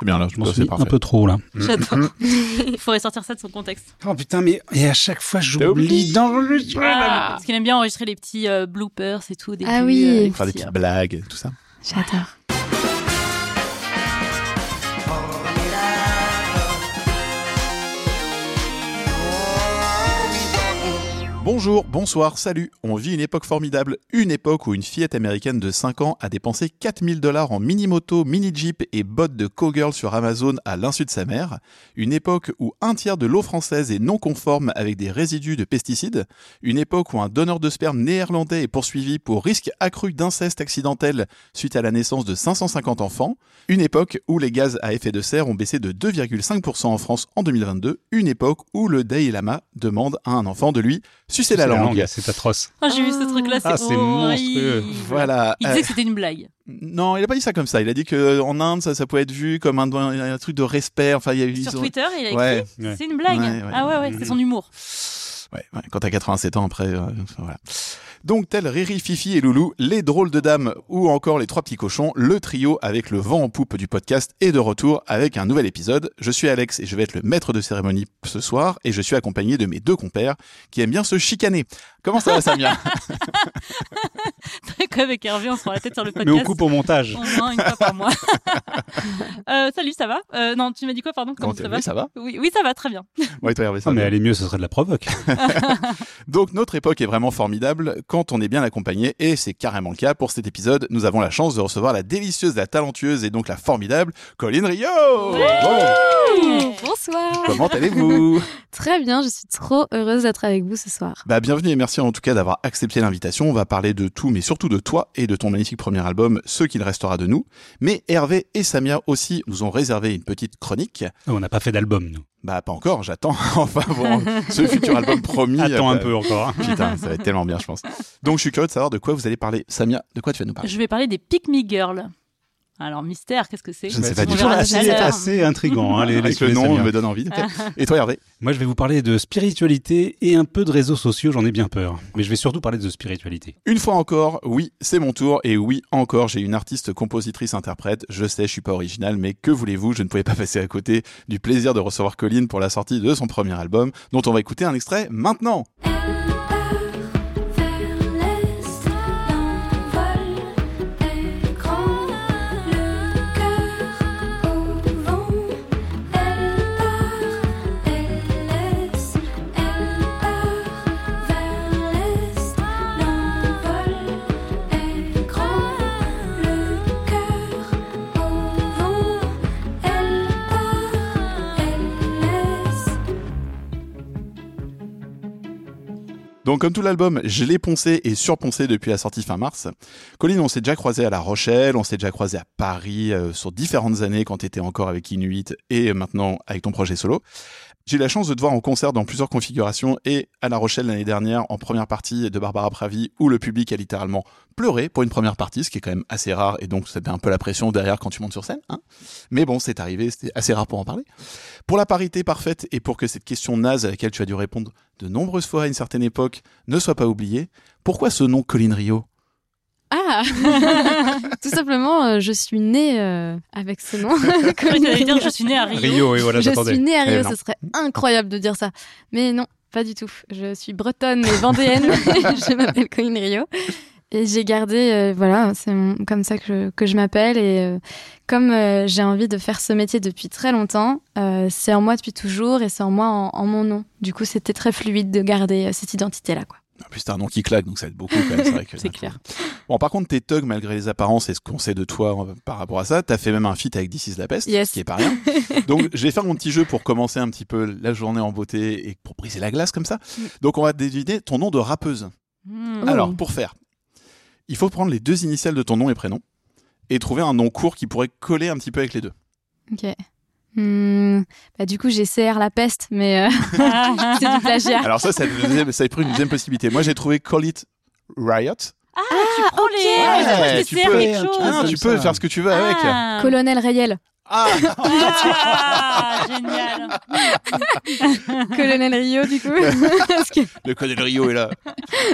C'est bien là, je m'en suis un peu trop là. J'adore. Il faudrait sortir ça de son contexte. Oh putain, mais et à chaque fois j'oublie d'enregistrer. Ah, parce qu'il aime bien enregistrer les petits euh, bloopers et tout. Des Ah petits, oui. euh, Faire des petites blagues, tout ça. J'adore. Bonjour, bonsoir, salut. On vit une époque formidable. Une époque où une fillette américaine de 5 ans a dépensé 4000 dollars en mini-moto, mini-jeep et bottes de cowgirl sur Amazon à l'insu de sa mère. Une époque où un tiers de l'eau française est non conforme avec des résidus de pesticides. Une époque où un donneur de sperme néerlandais est poursuivi pour risque accru d'inceste accidentel suite à la naissance de 550 enfants. Une époque où les gaz à effet de serre ont baissé de 2,5% en France en 2022. Une époque où le Dalai Lama demande à un enfant de lui sucer la langue. C'est atroce. Ah, j'ai vu ce truc-là, c'est Ah, c'est monstrueux. horrible. Voilà. Il Euh, disait que c'était une blague. non, il a pas dit ça comme ça. Il a dit que en Inde, ça, ça pouvait être vu comme un, un- un truc de respect. Enfin, il y a eu Sur ont- Twitter, il a écrit Ouais. Ouais. c'est une blague. Ouais, ouais. Ah ouais, ouais, c'est son humour. Ouais, ouais, quand t'as 87 ans après, euh, voilà. Donc, tel Riri, Fifi et Loulou, les drôles de dames ou encore les trois petits cochons, le trio avec le vent en poupe du podcast est de retour avec un nouvel épisode. Je suis Alex et je vais être le maître de cérémonie ce soir et je suis accompagné de mes deux compères qui aiment bien se chicaner. Comment ça va, Samia? Très avec Hervé, on se prend la tête sur le Mais podcast. on coupe au montage. Au moins une fois par mois. Euh, salut, ça va? Euh, Non, tu m'as dit quoi, pardon? Comment ça va oui, ça va? Oui, oui, ça va, très bien. Ouais, toi, Hervé, ça Ah, mais va elle est mieux, ce serait de la provoque. Donc notre époque est vraiment formidable quand on est bien accompagné et c'est carrément le cas pour cet épisode. Nous avons la chance de recevoir la délicieuse, la talentueuse et donc la formidable Colline Rio. Bon, Bonsoir. comment allez-vous? Très bien, je suis trop heureuse d'être avec vous ce soir. Bah bienvenue et merci en tout cas d'avoir accepté l'invitation. On va parler de tout mais surtout de toi et de ton magnifique premier album Ce qu'il restera de nous. Mais Hervé et Samia aussi nous ont réservé une petite chronique. On n'a pas fait d'album, nous. Bah pas encore, j'attends. enfin bon, ce futur album promis. Attends un euh, peu encore. hein. Putain, ça va être tellement bien je pense. Donc je suis curieux de savoir de quoi vous allez parler. Samia, de quoi tu vas nous parler? Je vais parler des Pick Me Girls. Alors, mystère, qu'est-ce que c'est Je ne sais Ouais, pas toujours assez, assez intriguant, hein, les, les Avec le nom me donne envie. ok. Et toi Hervé? Moi, je vais vous parler de spiritualité et un peu de réseaux sociaux, j'en ai bien peur. Mais je vais surtout parler de spiritualité. Une fois encore, oui, c'est mon tour et oui, encore, j'ai une artiste, compositrice, interprète. Je sais, je suis pas original, mais que voulez-vous, je ne pouvais pas passer à côté du plaisir de recevoir Colline pour la sortie de son premier album, dont on va écouter un extrait maintenant. Donc, comme tout l'album, je l'ai poncé et surponcé depuis la sortie fin mars. Colline, on s'est déjà croisé à La Rochelle, on s'est déjà croisé à Paris euh, sur différentes années quand t'étais encore avec Inuit et maintenant avec ton projet solo. J'ai eu la chance de te voir en concert dans plusieurs configurations et à La Rochelle l'année dernière en première partie de Barbara Pravi où le public a littéralement pleuré pour une première partie, ce qui est quand même assez rare et donc c'était un peu la pression derrière quand tu montes sur scène. Hein Mais bon, c'est arrivé, c'était assez rare pour en parler. Pour la parité parfaite et pour que cette question naze à laquelle tu as dû répondre de nombreuses fois à une certaine époque ne soit pas oubliée, pourquoi ce nom Colline Rio Ah Tout simplement, euh, je suis née euh, avec ce nom. Dire, je suis née à Rio. Rio, et voilà, je suis née à Eh Rio, ce serait incroyable de dire ça. Mais non, pas du tout. Je suis bretonne et vendéenne. je m'appelle Colline Rio. Et j'ai gardé, euh, voilà, c'est comme ça que je, que je m'appelle. Et euh, comme euh, j'ai envie de faire ce métier depuis très longtemps, euh, c'est en moi depuis toujours et c'est en moi en, en mon nom. Du coup, c'était très fluide de garder euh, cette identité-là. quoi. En plus, t'as un nom qui claque, donc ça aide beaucoup quand même. C'est vrai que C'est clair. Bon, par contre, t'es thug malgré les apparences et ce qu'on sait de toi euh, par rapport à ça. T'as fait même un feat avec This is la peste, Yes. qui est pas rien. Donc, je vais faire mon petit jeu pour commencer un petit peu la journée en beauté et pour briser la glace comme ça. Mm. Donc, on va deviner ton nom de rappeuse. Oh. Alors, pour faire, il faut prendre les deux initiales de ton nom et prénom et trouver un nom court qui pourrait coller un petit peu avec les deux. Ok. Hmm, bah, du coup, j'ai CR la peste, mais euh, c'est du plagiat. Alors ça, ça, a deuxième- ça a pris une deuxième possibilité. Moi, j'ai trouvé Call It Riot. Ah, tu prends les. ok. Ah, je crois que Ouais, c'était tu peux- Ah, tu peux faire ce que tu veux avec. Ah. Colonel Rayel. Ah Ah, génial. Colonel Rio, du coup. Que- Le colonel Rio est là.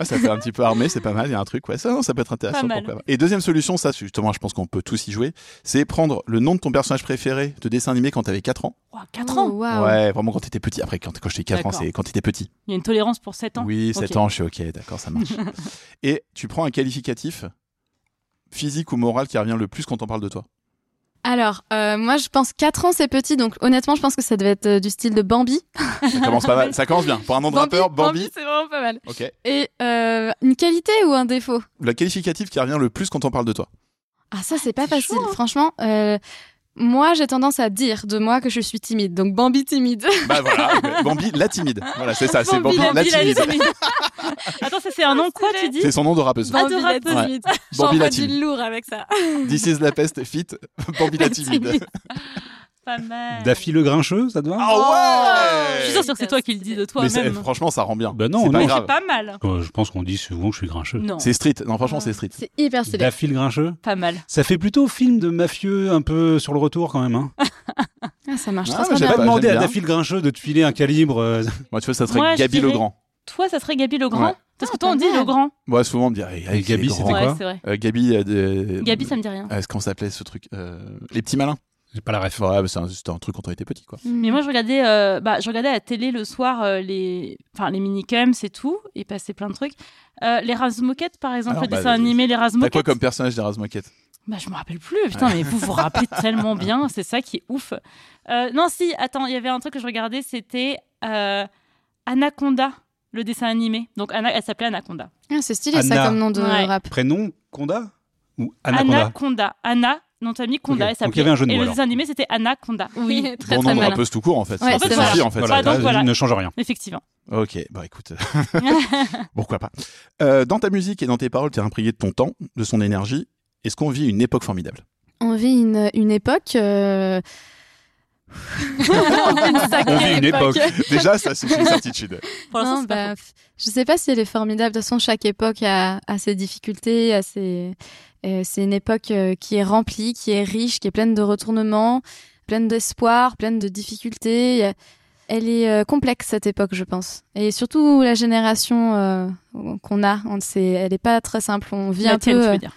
Ah, ça fait un petit peu armé, c'est pas mal. Il y a un truc, ouais. Ça, non, ça peut être intéressant. Et deuxième solution, ça, justement, je pense qu'on peut tous y jouer. C'est prendre le nom de ton personnage préféré de dessin animé quand t'avais 4 ans. 4 Oh, ans. waouh. Ouais, vraiment quand t'étais petit. Après, quand, quand je dis 4 ans, c'est quand t'étais petit. Il y a une tolérance pour 7 ans. Oui, 7 Ok. ans, je suis ok, d'accord, ça marche. Et tu prends un qualificatif physique ou moral qui revient le plus quand on parle de toi? Alors, euh, moi, je pense 4 ans, c'est petit, donc honnêtement, je pense que ça devait être euh, du style de Bambi. Ça commence pas mal. Ça commence bien. Pour un nom de rappeur, Bambi. c'est vraiment pas mal. Ok. Et euh, une qualité ou un défaut? Le qualificatif qui revient le plus quand on parle de toi. Ah, ça, c'est pas c'est facile. chaud, hein. Franchement, euh, moi, j'ai tendance à dire de moi que je suis timide. Donc, Bambi timide. Bah voilà. Bambi la timide. Voilà, c'est ça, c'est Bambi, Bambi, la Bambi, la timide. Attends, ça c'est un nom quoi tu dis C'est son nom de rappeuse. De Bambi la timide. Bambi J'envoie la du timide. lourd avec ça. This is la peste fit Bambi la timide. Pas mal. Daffy le grincheux, ça te va Ah ouais Je suis sûre que c'est toi qui le dis de Mais c'est- toi-même. franchement, ça rend bien. Bah non, c'est pas non. C'est pas mal. Euh, Je pense qu'on dit souvent que je suis grincheux. Non, C'est street. Non, franchement, c'est street. C'est hyper stylé. Daffy le grincheux pas mal. Ça fait plutôt film de mafieux un peu sur le retour quand même. Hein. Ah, ça marche Ah, très, très j'ai bien. pas demandé à bien. Daffy le grincheux de te filer un calibre. euh, Moi, tu vois, ça serait Moi, je Gabi dirais- Legrand. Toi, ça serait Gaby Legrand Ouais. Parce que Ah, toi, on dit mal. Legrand. Moi, souvent, on me dit, ah, Gabi, c'était Ouais, quoi c'est vrai. Euh, Gabi euh, de... Gabi, ça me dit rien. Euh, Comment ça s'appelait ce truc Euh, Les petits malins. J'ai pas la ref. Ouais, c'est un- c'était un truc quand on était petit, quoi. Mais moi, je regardais, euh, bah, je regardais à la télé le soir euh, les, enfin, les minicums, c'est tout, et passait plein de trucs. Euh, les Razmoquettes, par exemple, Alors, le bah, dessin animé Les T'as Razmoquettes. quoi comme personnage des Razmoquettes Bah, je me rappelle plus. Putain, mais vous vous rappelez tellement bien. C'est ça qui est ouf. Euh, non, si, attends, il y avait un truc que je regardais, c'était euh, Anaconda, le dessin animé. Donc, Ana- elle s'appelait Anaconda. Ah, c'est stylé ça Anna. comme nom de Ouais. rap. Prénom Conda? Ou Anaconda? Anaconda. Anna, nom de famille, Conda, Ok. elle s'appelait. Donc, il y avait un jeu de Et mots, le dessin animé, c'était Anaconda. Oui, très Bon très nom de tout court, en fait. Ouais, ça c'est suffire, en fait. Voilà, donc là, voilà. ne change rien. effectivement. Ok, bah écoute, pourquoi pas. Euh, dans ta musique et dans tes paroles, t'es imprégné de ton temps, de son énergie. Est-ce qu'on vit une époque formidable? On vit une, une époque. euh, on vit une époque. Déjà, ça, c'est une certitude. Non, bah, je sais pas si elle est formidable. De toute façon, chaque époque a, a ses difficultés, a ses... euh, c'est une époque euh, qui est remplie, qui est riche, qui est pleine de retournements, pleine d'espoir, pleine de difficultés. Elle est euh, complexe cette époque, je pense. Et surtout la génération euh, qu'on a, on sait, elle est pas très simple. On vit La un tienne, peu. tu veux dire.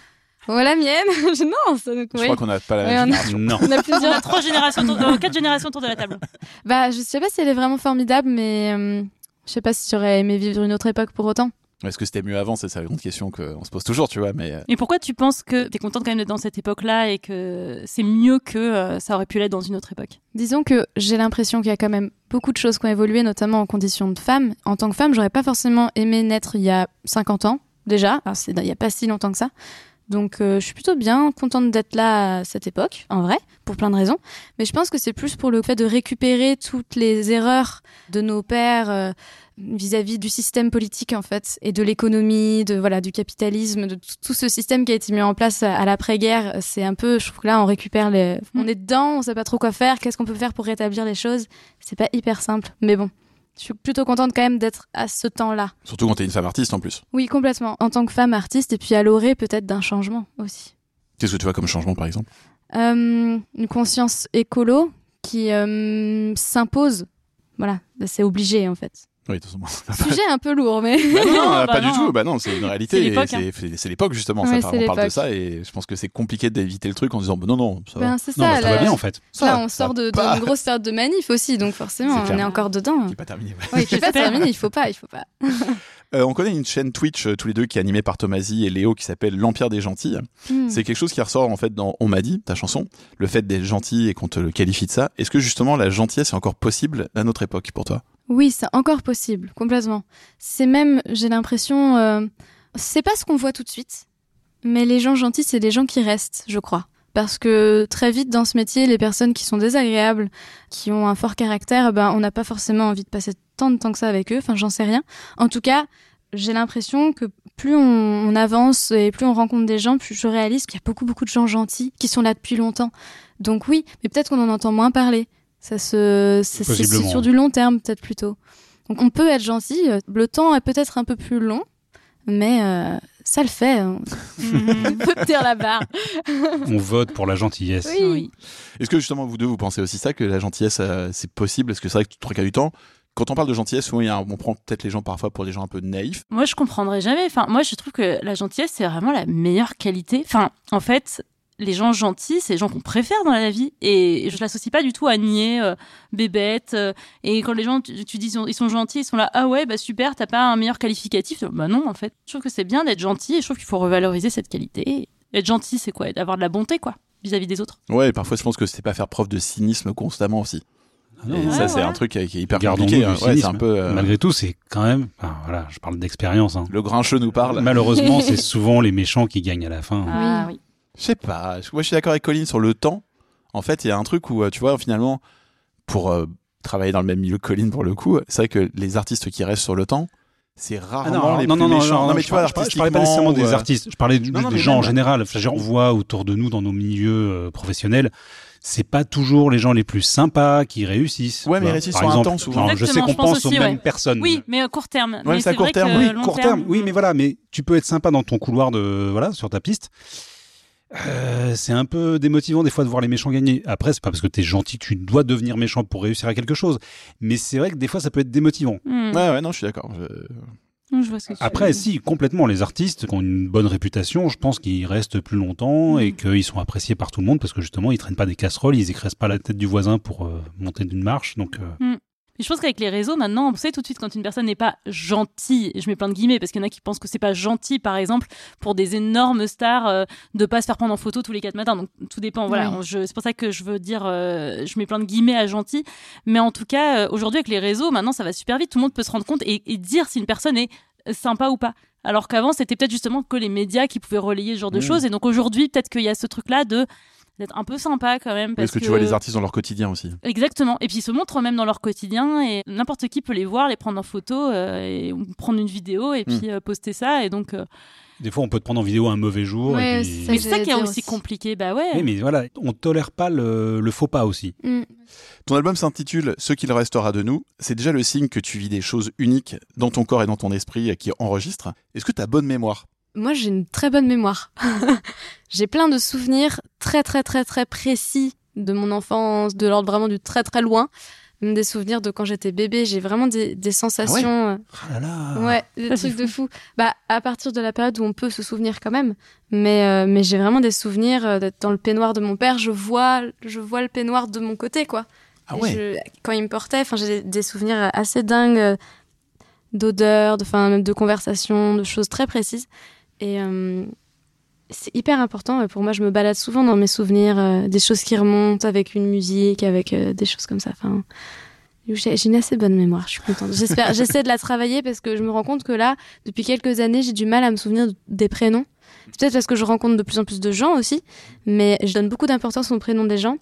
Oh, la mienne Je- Non, ça, Je oui. crois qu'on n'a pas la même on a- génération. Non. On a On a plusieurs. trois générations, autour de... quatre générations autour de la table. bah, je sais pas si elle est vraiment formidable, mais euh, je sais pas si j'aurais aimé vivre une autre époque pour autant. Est-ce que c'était mieux avant? C'est la grande question qu'on se pose toujours, tu vois. Mais euh, Et pourquoi tu penses que t'es contente quand même d'être dans cette époque-là et que c'est mieux que euh, ça aurait pu l'être dans une autre époque? Disons que j'ai l'impression qu'il y a quand même beaucoup de choses qui ont évolué, notamment en conditions de femme. En tant que femme, j'aurais pas forcément aimé naître il y a 50 ans, déjà. Alors, il y a pas si longtemps que ça. Donc, euh, je suis plutôt bien contente d'être là à cette époque, en vrai, pour plein de raisons. Mais je pense que c'est plus pour le fait de récupérer toutes les erreurs de nos pères euh, vis-à-vis du système politique, en fait, et de l'économie, de voilà, du capitalisme, de tout- ce système qui a été mis en place à, à l'après-guerre. C'est un peu, je trouve que là, on récupère les, on est dedans, on sait pas trop quoi faire. Qu'est-ce qu'on peut faire pour rétablir les choses C'est pas hyper simple, mais bon. Je suis plutôt contente quand même d'être à ce temps-là. surtout quand t'es une femme artiste en plus. Oui, complètement. En tant que femme artiste, et puis à l'orée peut-être d'un changement aussi. Qu'est-ce que tu vois comme changement, par exemple? Euh, une conscience écolo qui euh, s'impose. Voilà, c'est obligé en fait. Oui, de toute façon. Sujet un peu lourd, mais. Bah non, Non, bah pas non. du tout. Bah non, c'est une réalité. C'est l'époque, C'est l'époque justement. Ouais, ça, c'est on parle de ça et je pense que c'est compliqué d'éviter le truc en disant bah non non ça va. Ben, c'est Non, ça. bah, va bien en fait. Ça, là, on sort de- va. d'une grosse période de manif aussi, donc forcément, on clair. est encore dedans. J'ai pas terminé. ouais. Oui, il faut pas terminer, il faut pas, il faut pas. Euh, on connaît une chaîne Twitch euh, tous les deux qui est animée par Tomasi et Léo qui s'appelle l'Empire des gentils. Hmm. C'est quelque chose qui ressort en fait dans On m'a dit, ta chanson, le fait d'être gentil et qu'on te le qualifie de ça. Est-ce que justement la gentillesse est encore possible à notre époque pour toi? Oui, c'est encore possible, complètement. C'est même, j'ai l'impression, euh, c'est pas ce qu'on voit tout de suite, mais les gens gentils, c'est les gens qui restent, je crois. Parce que très vite dans ce métier, les personnes qui sont désagréables, qui ont un fort caractère, ben on n'a pas forcément envie de passer tant de temps que ça avec eux. Enfin, j'en sais rien. En tout cas, j'ai l'impression que plus on, on avance et plus on rencontre des gens, plus je réalise qu'il y a beaucoup beaucoup de gens gentils qui sont là depuis longtemps. Donc oui, mais peut-être qu'on en entend moins parler. Ça se, c'est- sur du long terme peut-être plutôt. Donc on peut être gentil. Le temps est peut-être un peu plus long, mais euh, ça le fait. hein. On peut tenir la barre. On vote pour la gentillesse. Oui. Oui. Est-ce que justement vous deux vous pensez aussi ça que la gentillesse euh, c'est possible? Parce que c'est vrai que trois quarts du temps, quand on parle de gentillesse, un- on prend peut-être les gens parfois pour des gens un peu naïfs. Moi, je comprendrai jamais. Enfin, moi, je trouve que la gentillesse, c'est vraiment la meilleure qualité. Enfin, en fait, les gens gentils, c'est les gens qu'on préfère dans la vie. Et je l'associe pas du tout à nier, euh, bébête. euh, et quand les gens, tu, tu dis, ils sont, ils sont gentils, ils sont là, ah ouais, bah super, t'as pas un meilleur qualificatif? Bah non, en fait. Je trouve que c'est bien d'être gentil et je trouve qu'il faut revaloriser cette qualité. Être gentil, c'est quoi? D'avoir de la bonté, quoi, vis-à-vis des autres. Ouais, et parfois je pense que c'est pas faire preuve de cynisme constamment aussi. Ah non, et ouais. ça, c'est ouais. un truc qui est hyper Gardons-nous compliqué. du hein. Ouais, c'est cynisme. un peu. euh, Malgré tout, c'est quand même. enfin, voilà, je parle d'expérience. hein. Le grincheux nous parle. Malheureusement, c'est souvent les méchants qui gagnent à la fin. Ah oui. Je sais pas. Moi, je suis d'accord avec Colline sur le temps. En fait, il y a un truc où, euh, tu vois, finalement, pour euh, travailler dans le même milieu que Colline, pour le coup, c'est vrai que les artistes qui restent sur le temps, c'est Ah rarement les non, plus non, non, méchants. non, non, mais je, tu vois, parlais- je parlais- je parlais pas nécessairement des euh, artistes. Je parlais juste non, des mais gens en général. Enfin, on voit autour de nous, dans nos milieux euh, professionnels, c'est pas toujours les gens les plus sympas qui réussissent. Ouais, mais ils réussissent Par sur un exemple, temps, souvent. je sais qu'on pense aux mêmes ouais. personnes. Oui, mais à court terme. mais c'est à court terme, Oui, court terme. Oui, mais voilà, mais tu peux être sympa dans ton couloir de voilà sur ta piste. Euh, c'est un peu démotivant des fois de voir les méchants gagner. Après, c'est pas parce que t'es gentil que tu dois devenir méchant pour réussir à quelque chose. Mais c'est vrai que des fois, ça peut être démotivant. Hmm. Ouais, ouais, non, je suis d'accord. Je- Je vois ce que tu Après, si, complètement, les artistes qui ont une bonne réputation, je pense qu'ils restent plus longtemps et qu'ils sont appréciés par tout le monde parce que justement, ils traînent pas des casseroles, ils écrasent pas la tête du voisin pour euh, monter d'une marche. Donc, euh, Et je pense qu'avec les réseaux, maintenant, on sait tout de suite quand une personne n'est pas gentille, et je mets plein de guillemets parce qu'il y en a qui pensent que c'est pas gentil, par exemple, pour des énormes stars, euh, de pas se faire prendre en photo tous les quatre matins. Donc tout dépend. Voilà, Oui. C'est pour ça que je veux dire, euh, je mets plein de guillemets à gentil. Mais en tout cas, euh, aujourd'hui, avec les réseaux, maintenant, ça va super vite. Tout le monde peut se rendre compte et, et dire si une personne est sympa ou pas. Alors qu'avant, c'était peut-être justement que les médias qui pouvaient relayer ce genre de choses. Et donc aujourd'hui, peut-être qu'il y a ce truc-là de d'être un peu sympa quand même. Parce Parce que tu vois les artistes dans leur quotidien aussi. Exactement. Et puis ils se montrent même dans leur quotidien et n'importe qui peut les voir, les prendre en photo euh, et prendre une vidéo et puis euh, poster ça. Et donc, euh, des fois, on peut te prendre en vidéo un mauvais jour. Ouais, et c'est puis- ça mais c'est ça qui est aussi aussi. compliqué. Bah ouais. Oui, mais voilà, on tolère pas le, le faux pas aussi. Mm. Ton album s'intitule Ce qu'il restera de nous. C'est déjà le signe que tu vis des choses uniques dans ton corps et dans ton esprit qui enregistrent. Est-ce que tu as bonne mémoire? Moi, j'ai une très bonne mémoire. j'ai plein de souvenirs très, très, très, très précis de mon enfance, de l'ordre vraiment du très, très loin. Même des souvenirs de quand j'étais bébé. J'ai vraiment des, des sensations. Ah là là. Ouais, des trucs de fou. Bah, à partir de la période où on peut se souvenir quand même. Mais, euh, mais j'ai vraiment des souvenirs euh, d'être dans le peignoir de mon père. Je vois, je vois le peignoir de mon côté, quoi. Ah ouais je- quand il me portait, enfin, j'ai des, souvenirs assez dingues d'odeurs, de, même de conversations, de choses très précises. Et euh, c'est hyper important. Pour moi, je me balade souvent dans mes souvenirs, euh, des choses qui remontent avec une musique, avec euh, des choses comme ça. Enfin, j'ai j'ai une assez bonne mémoire. Je suis contente. J'espère, j'essaie de la travailler parce que je me rends compte que là, depuis quelques années, j'ai du mal à me souvenir des prénoms. C'est peut-être parce que je rencontre de plus en plus de gens aussi, mais je donne beaucoup d'importance aux prénoms des gens.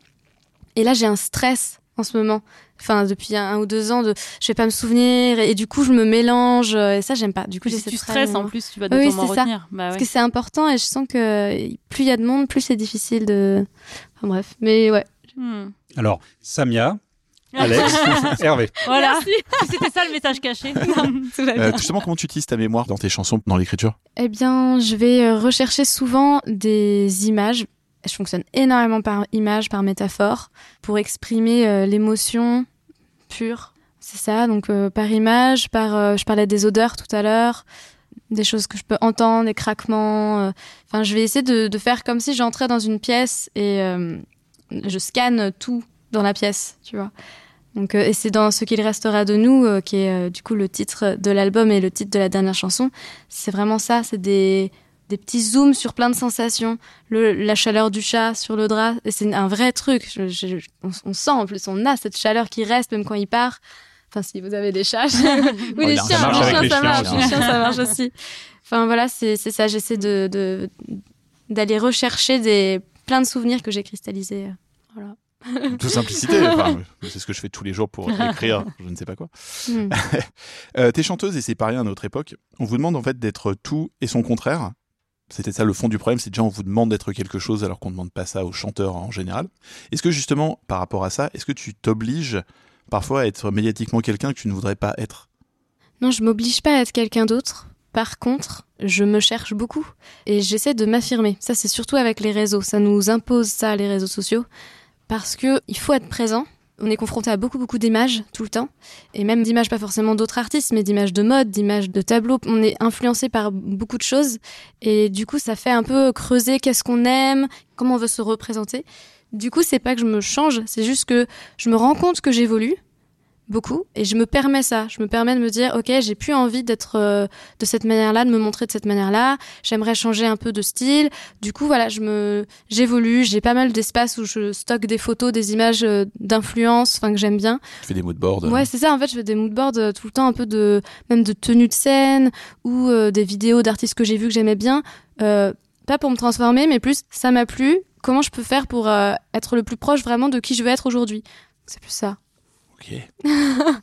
Et là, j'ai un stress en ce moment. Enfin, depuis un, un ou deux ans, de je vais pas me souvenir et, et du coup, je me mélange euh, et ça, j'aime pas. Du coup, j'essaie si tu stresses en plus, tu vas Oui, c'est ça. retenir. Bah Parce ouais. que c'est important et je sens que plus il y a de monde, plus c'est difficile de. Enfin bref, mais ouais. Hmm. Alors, Samia, Alex, Hervé. Voilà. C'était ça le message caché. Euh, Justement, comment tu utilises ta mémoire dans tes chansons, dans l'écriture? Eh bien, je vais euh, rechercher souvent des images. Je fonctionne énormément par image, par métaphore, pour exprimer euh, l'émotion pure. C'est ça, donc euh, par image, par. euh, je parlais des odeurs tout à l'heure, des choses que je peux entendre, des craquements. Enfin, je vais essayer de, de faire comme si j'entrais dans une pièce et je scanne tout dans la pièce, tu vois. Donc, et c'est dans ce qu'il restera de nous, qui est du coup le titre de l'album et le titre de la dernière chanson. C'est vraiment ça, c'est des, des petits zooms sur plein de sensations. Le, la chaleur du chat sur le drap, et c'est un vrai truc. Je- je- on, on sent en plus, on a cette chaleur qui reste même quand il part. Enfin, si vous avez des chats. oui, Oh, les ça chiens, marche les chiens, les ça chiens marche. aussi. Les chiens, ça marche aussi. Enfin, voilà, c'est c'est ça. J'essaie de, de- d'aller rechercher des, plein de souvenirs que j'ai cristallisés. euh, Voilà. De simplicité. enfin, c'est ce que je fais tous les jours pour écrire, je ne sais pas quoi. Hmm. Euh, T'es chanteuse et c'est pareil à notre époque. On vous demande en fait d'être tout et son contraire. C'était ça le fond du problème, c'est déjà on vous demande d'être quelque chose alors qu'on ne demande pas ça aux chanteurs en général. Est-ce que justement, par rapport à ça, est-ce que tu t'obliges parfois à être médiatiquement quelqu'un que tu ne voudrais pas être? Non, je m'oblige pas à être quelqu'un d'autre. Par contre, je me cherche beaucoup et j'essaie de m'affirmer. Ça, c'est surtout avec les réseaux. Ça nous impose ça, les réseaux sociaux, parce que il faut être présent. On est confronté à beaucoup, beaucoup d'images tout le temps, et même d'images pas forcément d'autres artistes, mais d'images de mode, d'images de tableaux. On est influencé par beaucoup de choses, et du coup, ça fait un peu creuser qu'est-ce qu'on aime, comment on veut se représenter. Du coup, c'est pas que je me change, c'est juste que je me rends compte que j'évolue beaucoup et je me permets ça. Je me permets de me dire, ok, j'ai plus envie d'être euh, de cette manière-là, de me montrer de cette manière-là. J'aimerais changer un peu de style. Du coup, voilà, je me, j'évolue. J'ai pas mal d'espace où je stocke des photos, des images euh, d'influence, enfin que j'aime bien. Tu fais des moodboards. Ouais, c'est ça. En fait, je fais des moodboards euh, tout le temps, un peu de, même de tenue de scène ou euh, des vidéos d'artistes que j'ai vus que j'aimais bien. Euh, pas pour me transformer, mais plus ça m'a plu. Comment je peux faire pour euh, être le plus proche vraiment de qui je veux être aujourd'hui? C'est plus ça. Ok.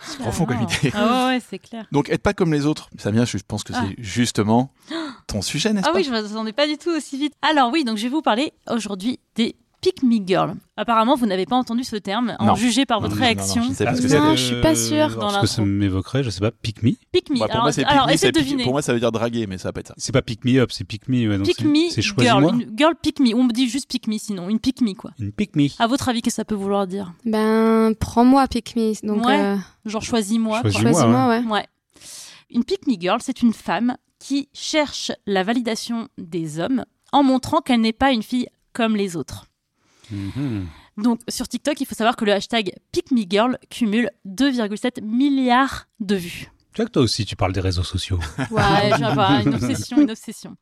C'est profond comme Clairement. idée. Ah ouais, ouais, c'est clair. Donc, être pas comme les autres. Samia, je pense que Ah. c'est justement ton sujet, n'est-ce Ah pas? oui, je m'attendais pas du tout aussi vite. Alors oui, donc je vais vous parler aujourd'hui des Pick Me Girl. Apparemment, vous n'avez pas entendu ce terme, en Non. jugé par Non, votre non, non, réaction. non, je sais pas Ah, Non, je suis pas sûre alors, dans ce que ça m'évoquerait, je sais pas, pick me? Pick Me. Bah, pour alors, moi, c'est alors pick me, deviner. Pour moi, ça veut dire draguer, mais ça va pas être ça. C'est pas pick me up, c'est pick me. Ouais, donc Pick c'est- Me C'est Girl. Une girl Pick Me. On me dit juste Pick Me sinon. Une Pick Me quoi. Une pick me. À votre avis, qu'est-ce que ça peut vouloir dire? Ben, prends-moi, pick me. Donc, Ouais. euh, Genre. Choisis-moi, choisis-moi, ouais. Ouais. Une pick me girl, c'est une femme qui cherche la validation des hommes en montrant qu'elle n'est pas une fille comme les autres. Mhm. Donc sur TikTok, il faut savoir que le hashtag pick me girl cumule 2,7 milliards de vues. Tu vois que toi aussi, tu parles des réseaux sociaux. Ouais, je viens voir, une obsession, une obsession.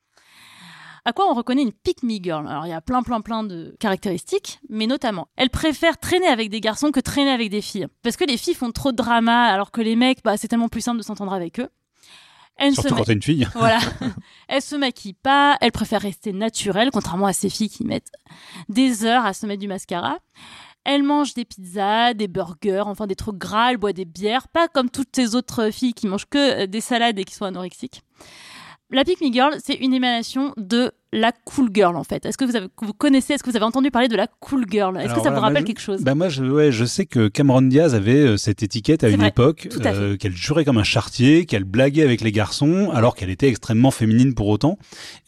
À quoi on reconnaît une pick me girl Alors il y a plein plein plein de caractéristiques, mais notamment, elle préfère traîner avec des garçons que traîner avec des filles. Parce que les filles font trop de drama, alors que les mecs, bah, c'est tellement plus simple de s'entendre avec eux. Elle Surtout quand t'es une fille. Voilà. elle se maquille pas, elle préfère rester naturelle, contrairement à ces filles qui mettent des heures à se mettre du mascara. Elle mange des pizzas, des burgers, enfin des trucs gras, elle boit des bières, pas comme toutes ces autres filles qui mangent que euh, des salades et qui sont anorexiques. La Pick Me Girl, c'est une émanation de la cool girl en fait. Est-ce que vous, avez, vous connaissez, est-ce que vous avez entendu parler de la cool girl? Est-ce que ça vous rappelle je- quelque chose? Bah moi, je, ouais, je sais que Cameron Diaz avait euh, cette étiquette à une vrai, époque, euh, qu'elle jurait comme un chartier, qu'elle blaguait avec les garçons, alors qu'elle était extrêmement féminine pour autant,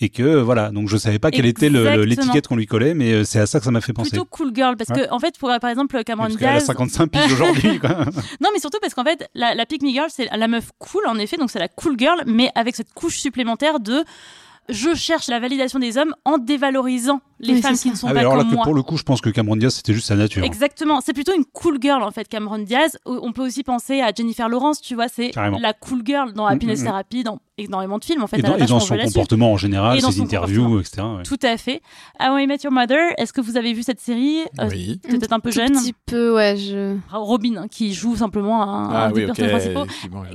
et que euh, voilà. Donc je savais pas quelle était l'étiquette qu'on lui collait, mais euh, c'est à ça que ça m'a fait penser. Plutôt cool girl parce Ouais. que en fait pour par exemple Cameron Parce qu'elle a Diaz 55 piges aujourd'hui. Non, mais surtout parce qu'en fait, la, la pick me girl, c'est la meuf cool, en effet, donc c'est la cool girl, mais avec cette couche supplémentaire de je cherche la validation des hommes en dévalorisant les Oui, femmes qui ne sont Ah pas alors là, comme que moi. pour le coup, je pense que Cameron Diaz, c'était juste sa nature. Exactement, c'est plutôt une cool girl en fait, Cameron Diaz. On peut aussi penser à Jennifer Lawrence, tu vois, c'est la cool girl dans Happiness Mm, mm, mm. Therapy, dans énormément de films en fait. Et dans, et son comportement en général, Et dans ses interviews, etc. ouais. Tout à fait. How I Met Your Mother, est-ce que vous avez vu cette série? Euh, Oui. Peut-être un peu jeune. petit peu, ouais. Je... Robin, hein, qui joue simplement un, Ah un des personnages principaux.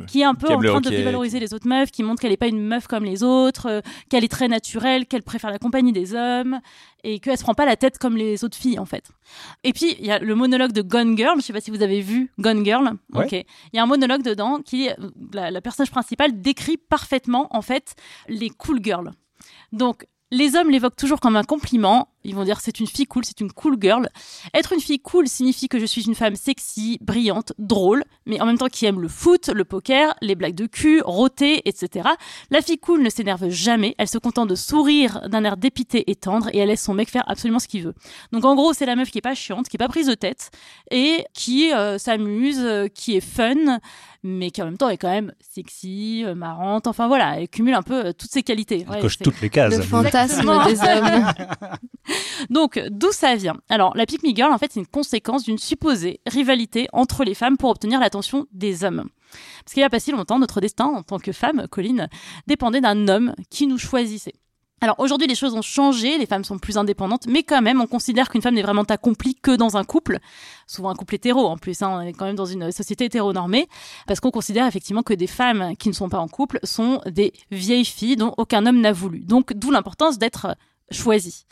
qui est un peu Qui en le train de dévaloriser les autres meufs, qui montre qu'elle n'est pas une meuf comme les autres, euh, qu'elle est très naturelle, qu'elle préfère la compagnie des hommes et qu'elle se prend pas la tête comme les autres filles en fait. Et puis il y a le monologue de Gone Girl, je sais pas si vous avez vu Gone Girl. Ouais. Ok. Il y a un monologue dedans qui la, la personnage principale décrit parfaitement en fait les cool girls. Donc les hommes l'évoquent toujours comme un compliment. Ils vont dire c'est une fille cool, c'est une cool girl. Être une fille cool signifie que je suis une femme sexy, brillante, drôle, mais en même temps qui aime le foot, le poker, les blagues de cul, rôter, etc. La fille cool ne s'énerve jamais, elle se contente de sourire d'un air dépité et tendre et elle laisse son mec faire absolument ce qu'il veut. Donc en gros, c'est la meuf qui est pas chiante, qui est pas prise de tête et qui euh, s'amuse, euh, qui est fun, mais qui en même temps est quand même sexy, euh, marrante. Enfin voilà, elle cumule un peu euh, toutes ses qualités. Elle Ouais, coche toutes les cases. Le fantasme des hommes. donc, d'où ça vient? Alors, la pick me girl, en fait, c'est une conséquence d'une supposée rivalité entre les femmes pour obtenir l'attention des hommes. Parce qu'il n'y a pas si longtemps, notre destin en tant que femme, Colline, dépendait d'un homme qui nous choisissait. Alors aujourd'hui, les choses ont changé, les femmes sont plus indépendantes, mais quand même, on considère qu'une femme n'est vraiment accomplie que dans un couple, souvent un couple hétéro en plus, hein, on est quand même dans une société hétéronormée, parce qu'on considère effectivement que des femmes qui ne sont pas en couple sont des vieilles filles dont aucun homme n'a voulu. Donc d'où l'importance d'être choisie.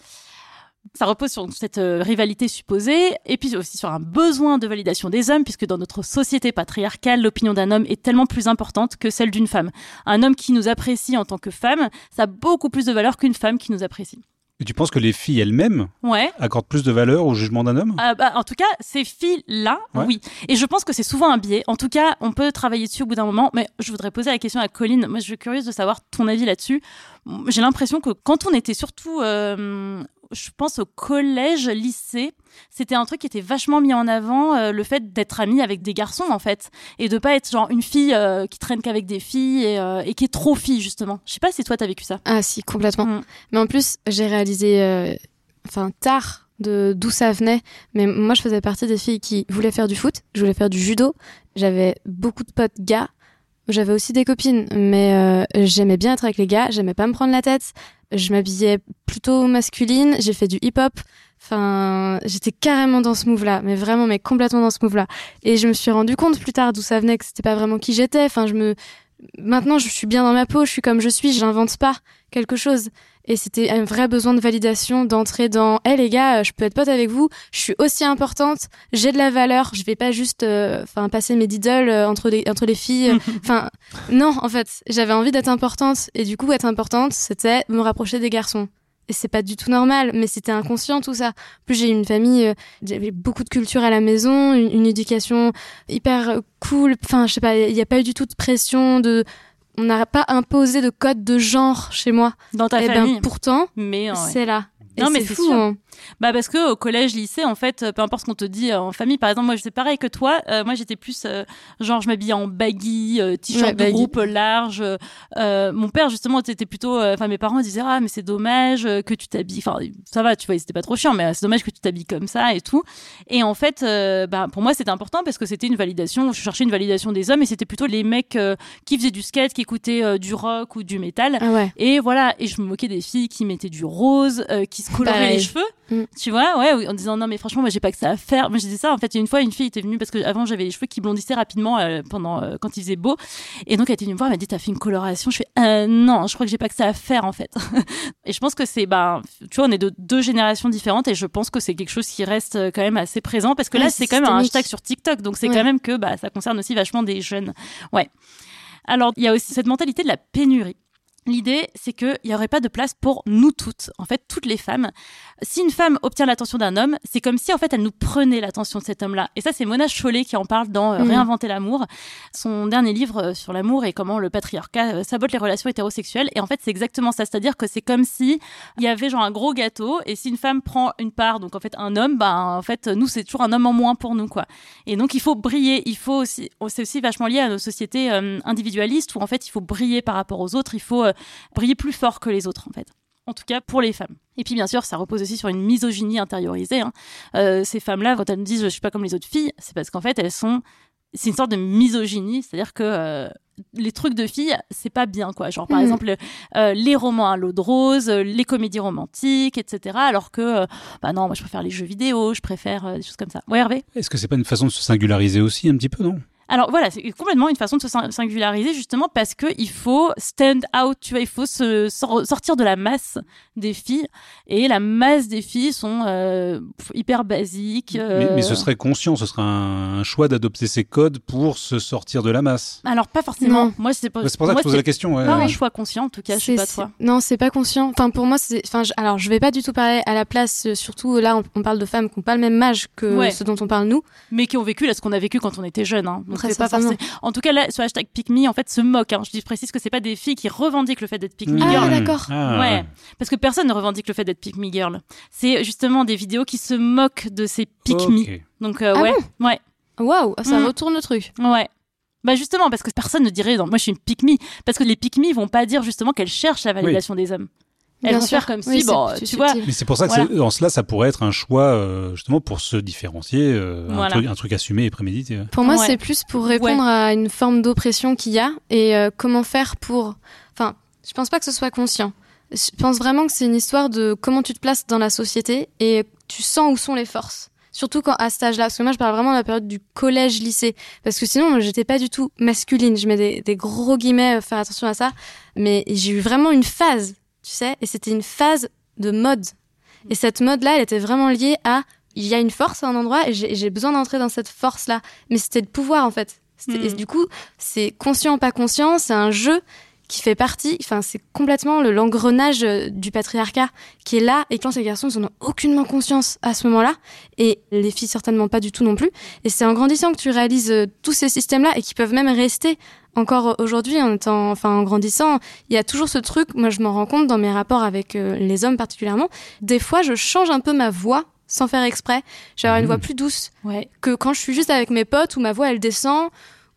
Ça repose sur cette euh, rivalité supposée, et puis aussi sur un besoin de validation des hommes, puisque dans notre société patriarcale, l'opinion d'un homme est tellement plus importante que celle d'une femme. Un homme qui nous apprécie en tant que femme, ça a beaucoup plus de valeur qu'une femme qui nous apprécie. Et tu penses que les filles elles-mêmes Ouais. accordent plus de valeur au jugement d'un homme? Ah bah, en tout cas, ces filles-là, Ouais. oui. Et je pense que c'est souvent un biais. En tout cas, on peut travailler dessus au bout d'un moment. Mais je voudrais poser la question à Colline. Moi, je suis curieuse de savoir ton avis là-dessus. J'ai l'impression que quand on était surtout, euh, je pense au collège, lycée, c'était un truc qui était vachement mis en avant, euh, le fait d'être ami avec des garçons, en fait. Et de pas être genre une fille euh, qui traîne qu'avec des filles et, euh, et qui est trop fille, justement. Je sais pas si toi, t'as vécu ça. Ah si, complètement. Mm. Mais en plus, j'ai réalisé, enfin tard, de d'où ça venait. Mais moi, je faisais partie des filles qui voulaient faire du foot, je voulais faire du judo. J'avais beaucoup de potes gars. J'avais aussi des copines, mais euh, j'aimais bien être avec les gars. J'aimais pas me prendre la tête. Je m'habillais plutôt masculine. J'ai fait du hip-hop. Enfin, j'étais carrément dans ce move-là, mais vraiment, mais complètement dans ce move-là. Et je me suis rendu compte plus tard d'où ça venait, que c'était pas vraiment qui j'étais. Enfin, je me, maintenant, je suis bien dans ma peau. Je suis comme je suis. J'invente pas quelque chose. Et c'était un vrai besoin de validation, d'entrer dans « Hé les gars, euh, je peux être pote avec vous, je suis aussi importante, j'ai de la valeur, je vais pas juste euh, enfin passer mes diddles euh, entre, les, entre les filles. Enfin, non, en fait, j'avais envie d'être importante. Et du coup, être importante, c'était me rapprocher des garçons. Et c'est pas du tout normal, mais c'était inconscient tout ça. En plus, j'ai eu une famille, euh, j'avais beaucoup de culture à la maison, une, une éducation hyper euh, cool. Enfin, je sais pas, il n'y a pas eu du tout de pression, de... On n'a pas imposé de code de genre chez moi. Dans ta Et famille. ben pourtant, mais ouais. c'est là. Et Non, mais c'est fou. hein. Bah parce que au collège, lycée, en fait, euh, peu importe ce qu'on te dit euh, en famille, par exemple, moi j'étais pareil que toi. euh, moi j'étais plus euh, genre je m'habillais en baggy, euh, t-shirt Ouais, de baggy. groupe large. mon père justement c'était plutôt, enfin mes parents disaient ah mais c'est dommage que tu t'habilles. Enfin ça va, tu vois, c'était pas trop chiant, mais euh, c'est dommage que tu t'habilles comme ça et tout. Et en fait, bah pour moi c'était important parce que c'était une validation. Je cherchais une validation des hommes et c'était plutôt les mecs qui faisaient du skate, qui écoutaient du rock ou du métal. Ah ouais. Et voilà, et je me moquais des filles qui mettaient du rose, qui se coloraient Pareil. les cheveux, Mm. tu vois, ouais, en disant non mais franchement moi j'ai pas que ça à faire. Moi je disais ça en fait, il y a une fois une fille était venue parce que avant j'avais les cheveux qui blondissaient rapidement euh, pendant euh, quand il faisait beau, et donc elle était venue me voir, elle m'a dit t'as fait une coloration, je fais euh, non, je crois que j'ai pas que ça à faire en fait. et je pense que c'est ben tu vois on est de deux générations différentes et je pense que c'est quelque chose qui reste euh, quand même assez présent parce que là c'est c'est quand même un hashtag sur TikTok, donc c'est Ouais. quand même que bah ça concerne aussi vachement des jeunes, ouais. Alors, il y a aussi cette mentalité de la pénurie. L'idée, c'est qu'il n'y aurait pas de place pour nous toutes, en fait, toutes les femmes. Si une femme obtient l'attention d'un homme, c'est comme si, en fait, elle nous prenait l'attention de cet homme-là. Et ça, c'est Mona Chollet qui en parle dans euh, Mhm. Réinventer l'amour, son dernier livre euh, sur l'amour et comment le patriarcat euh, sabote les relations hétérosexuelles. Et en fait, c'est exactement ça. C'est-à-dire que c'est comme si il y avait genre un gros gâteau et si une femme prend une part, donc en fait, un homme, bah, en fait, nous, c'est toujours un homme en moins pour nous, quoi. Et donc, il faut briller. Il faut aussi, c'est aussi vachement lié à nos sociétés euh, individualistes où en fait, il faut briller par rapport aux autres. Il faut euh, briller plus fort que les autres, en fait. En tout cas, pour les femmes. Et puis, bien sûr, ça repose aussi sur une misogynie intériorisée. hein. Euh, ces femmes-là, quand elles me disent je suis pas comme les autres filles, c'est parce qu'en fait, elles sont. C'est une sorte de misogynie, c'est-à-dire que euh, les trucs de filles, c'est pas bien, quoi. Genre, par Mhm. exemple, euh, les romans à l'eau de rose, euh, les comédies romantiques, etc. Alors que, euh, bah non, moi, je préfère les jeux vidéo, je préfère euh, des choses comme ça. Ouais, Hervé? Est-ce que c'est pas une façon de se singulariser aussi un petit peu, non? Alors voilà, c'est complètement une façon de se sing- singulariser justement parce que il faut stand out, tu vois, il faut se sor- sortir de la masse des filles et la masse des filles sont euh, hyper basiques. mais, euh, mais ce serait conscient, ce serait un, un choix d'adopter ces codes pour se sortir de la masse. Alors pas forcément. Non. Moi c'est pas. C'est pour ça que je posais la question. ouais. pas un choix conscient en tout cas. Je sais pas toi. Non, c'est pas conscient. Enfin, pour moi, c'est. Enfin, je- alors, je vais pas du tout parler à la place. euh, Surtout là, on, on parle de femmes qui ont pas le même âge que Ouais. ce dont on parle nous. Mais qui ont vécu là ce qu'on a vécu quand on était jeune. Hein. Donc Très certainement. En tout cas là, sur hashtag Pick Me, en fait, se moque. Hein. Je dis précise que c'est pas des filles qui revendiquent le fait d'être Pick Me Mmh. Girl. Ah, d'accord. Ah, Ouais, parce que personne ne revendique le fait d'être pick me girl. C'est justement des vidéos qui se moquent de ces pick me. Donc euh, Ah ouais, ouais, Waouh, ça Mm. retourne le truc. ouais. Bah justement parce que personne ne dirait non, moi je suis une pick me parce que les pick me vont pas dire justement qu'elles cherchent la validation des hommes. Bien sûr. faire comme Oui, si bon, c'est- tu vois. Mais c'est pour ça que Voilà. c'est- en cela, ça pourrait être un choix euh, justement pour se différencier, euh, un, truc, un truc assumé et prémédité. ouais. Pour moi, Ouais. c'est plus pour répondre à une forme d'oppression qu'il y a et euh, comment faire pour. Enfin, je pense pas que ce soit conscient. Je pense vraiment que c'est une histoire de comment tu te places dans la société et tu sens où sont les forces. Surtout quand à cet âge-là, parce que moi je parle vraiment de la période du collège-lycée, parce que sinon j'étais pas du tout masculine. Je mets des, des gros guillemets, faire attention à ça, mais j'ai eu vraiment une phase, tu sais, et c'était une phase de mode. Et cette mode-là, elle était vraiment liée à il y a une force à un endroit et j'ai besoin d'entrer dans cette force-là. Mais c'était le pouvoir en fait. Et du coup, c'est conscient, pas conscient, c'est un jeu qui fait partie, enfin, c'est complètement le- l'engrenage euh, du patriarcat qui est là et quand les garçons, ils en ont aucunement conscience à ce moment-là et les filles certainement pas du tout non plus. Et c'est en grandissant que tu réalises euh, tous ces systèmes-là et qui peuvent même rester encore aujourd'hui en étant, enfin, en grandissant. Il y a toujours ce truc, moi, je m'en rends compte dans mes rapports avec euh, les hommes particulièrement. Des fois, je change un peu ma voix sans faire exprès. Je vais avoir une Mhm. voix plus douce Ouais. que quand je suis juste avec mes potes où ma voix elle descend,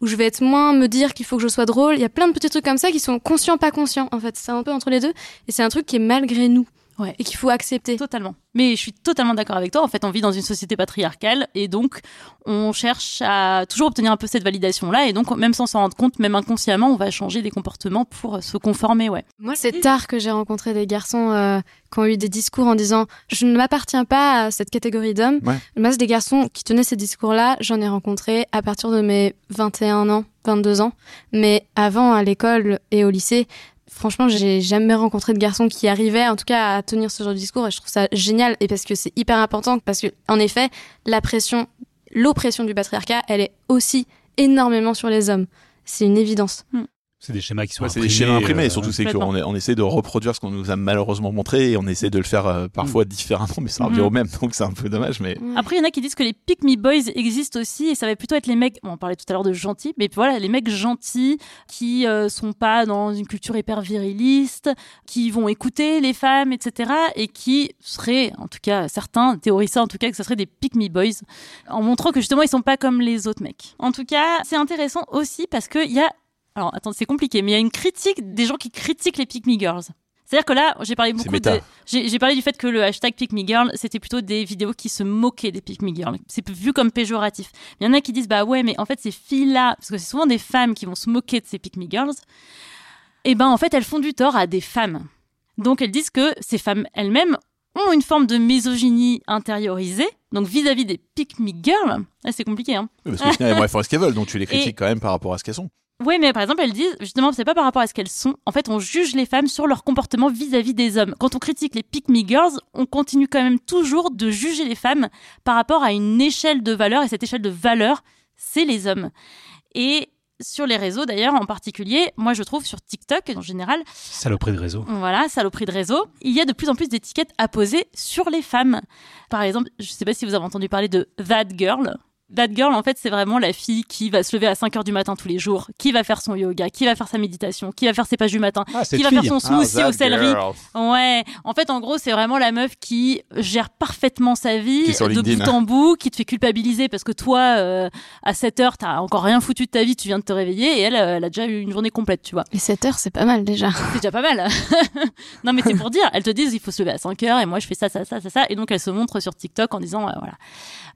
où je vais être moins me dire qu'il faut que je sois drôle. Il y a plein de petits trucs comme ça qui sont conscients, pas conscients. En fait, c'est un peu entre les deux. Et c'est un truc qui est malgré nous. Ouais. Et qu'il faut accepter. Totalement. Mais je suis totalement d'accord avec toi. En fait, on vit dans une société patriarcale et donc on cherche à toujours obtenir un peu cette validation-là. Et donc, même sans s'en rendre compte, même inconsciemment, on va changer des comportements pour euh, se conformer. Ouais. Moi, c'est tard que j'ai rencontré des garçons euh, qui ont eu des discours en disant je ne m'appartiens pas à cette catégorie d'hommes. Ouais. Moi, c'est des garçons qui tenaient ces discours-là. J'en ai rencontré à partir de mes 21 ans, 22 ans. Mais avant, à l'école et au lycée, franchement, j'ai jamais rencontré de garçons qui arrivaient, en tout cas, à tenir ce genre de discours. Et je trouve ça génial. Et parce que c'est hyper important. Parce que, en effet, la pression, l'oppression du patriarcat, elle est aussi énormément sur les hommes. C'est une évidence. C'est des schémas qui sont Ouais, c'est imprimés. des schémas imprimés, euh, et surtout c'est qu'on on essaie de reproduire ce qu'on nous a malheureusement montré et on essaie de le faire euh, parfois différemment, mais ça revient Mhm. au même, donc c'est un peu dommage. Mais Après, il y en a qui disent que les pick me boys existent aussi et ça va plutôt être les mecs. Bon, on parlait tout à l'heure de gentils, mais voilà, les mecs gentils qui euh, sont pas dans une culture hyper viriliste, qui vont écouter les femmes, etc. et qui seraient, en tout cas, certains théorisent ça, en tout cas, que ce seraient des pick me boys en montrant que justement ils sont pas comme les autres mecs. En tout cas, c'est intéressant aussi parce que il y a alors, attends, c'est compliqué, mais il y a une critique des gens qui critiquent les pick me girls. C'est-à-dire que là, j'ai parlé beaucoup de, j'ai parlé du fait que le hashtag pick me girl, c'était plutôt des vidéos qui se moquaient des pick me girls. C'est vu comme péjoratif. Il y en a qui disent, bah ouais, mais en fait, ces filles-là, parce que c'est souvent des femmes qui vont se moquer de ces pick me girls, et ben, en fait, elles font du tort à des femmes. Donc, elles disent que ces femmes elles-mêmes ont une forme de misogynie intériorisée. Donc, vis-à-vis des pick me girls, là, c'est compliqué, hein. parce que finalement, elles font ce qu'elles veulent, donc tu les critiques Et- quand même par rapport à ce qu'elles sont. Oui, mais par exemple, elles disent, justement, c'est pas par rapport à ce qu'elles sont. En fait, on juge les femmes sur leur comportement vis-à-vis des hommes. Quand on critique les pick me girls, on continue quand même toujours de juger les femmes par rapport à une échelle de valeur. Et cette échelle de valeur, c'est les hommes. Et sur les réseaux, d'ailleurs, en particulier, moi, je trouve sur TikTok, en général, Saloperie de réseau. voilà, saloperie de réseau, il y a de plus en plus d'étiquettes à poser sur les femmes. Par exemple, je sais pas si vous avez entendu parler de That Girl. That Girl, en fait, c'est vraiment la fille qui va se lever à 5 heures du matin tous les jours, qui va faire son yoga, qui va faire sa méditation, qui va faire ses pages du matin, Ah, qui va fille. faire son smoothie Ah, au céleri. girl. Ouais, en fait, en gros, c'est vraiment la meuf qui gère parfaitement sa vie de bout en bout, qui te fait culpabiliser parce que toi, euh, à 7 heures, t'as encore rien foutu de ta vie, tu viens de te réveiller et elle, euh, elle a déjà eu une journée complète, tu vois. Et 7 heures, c'est pas mal déjà. C'est déjà pas mal. non, mais c'est pour dire, elles te disent il faut se lever à 5 heures et moi je fais ça, ça, ça, ça, ça. Et donc elles se montrent sur TikTok en disant euh, voilà.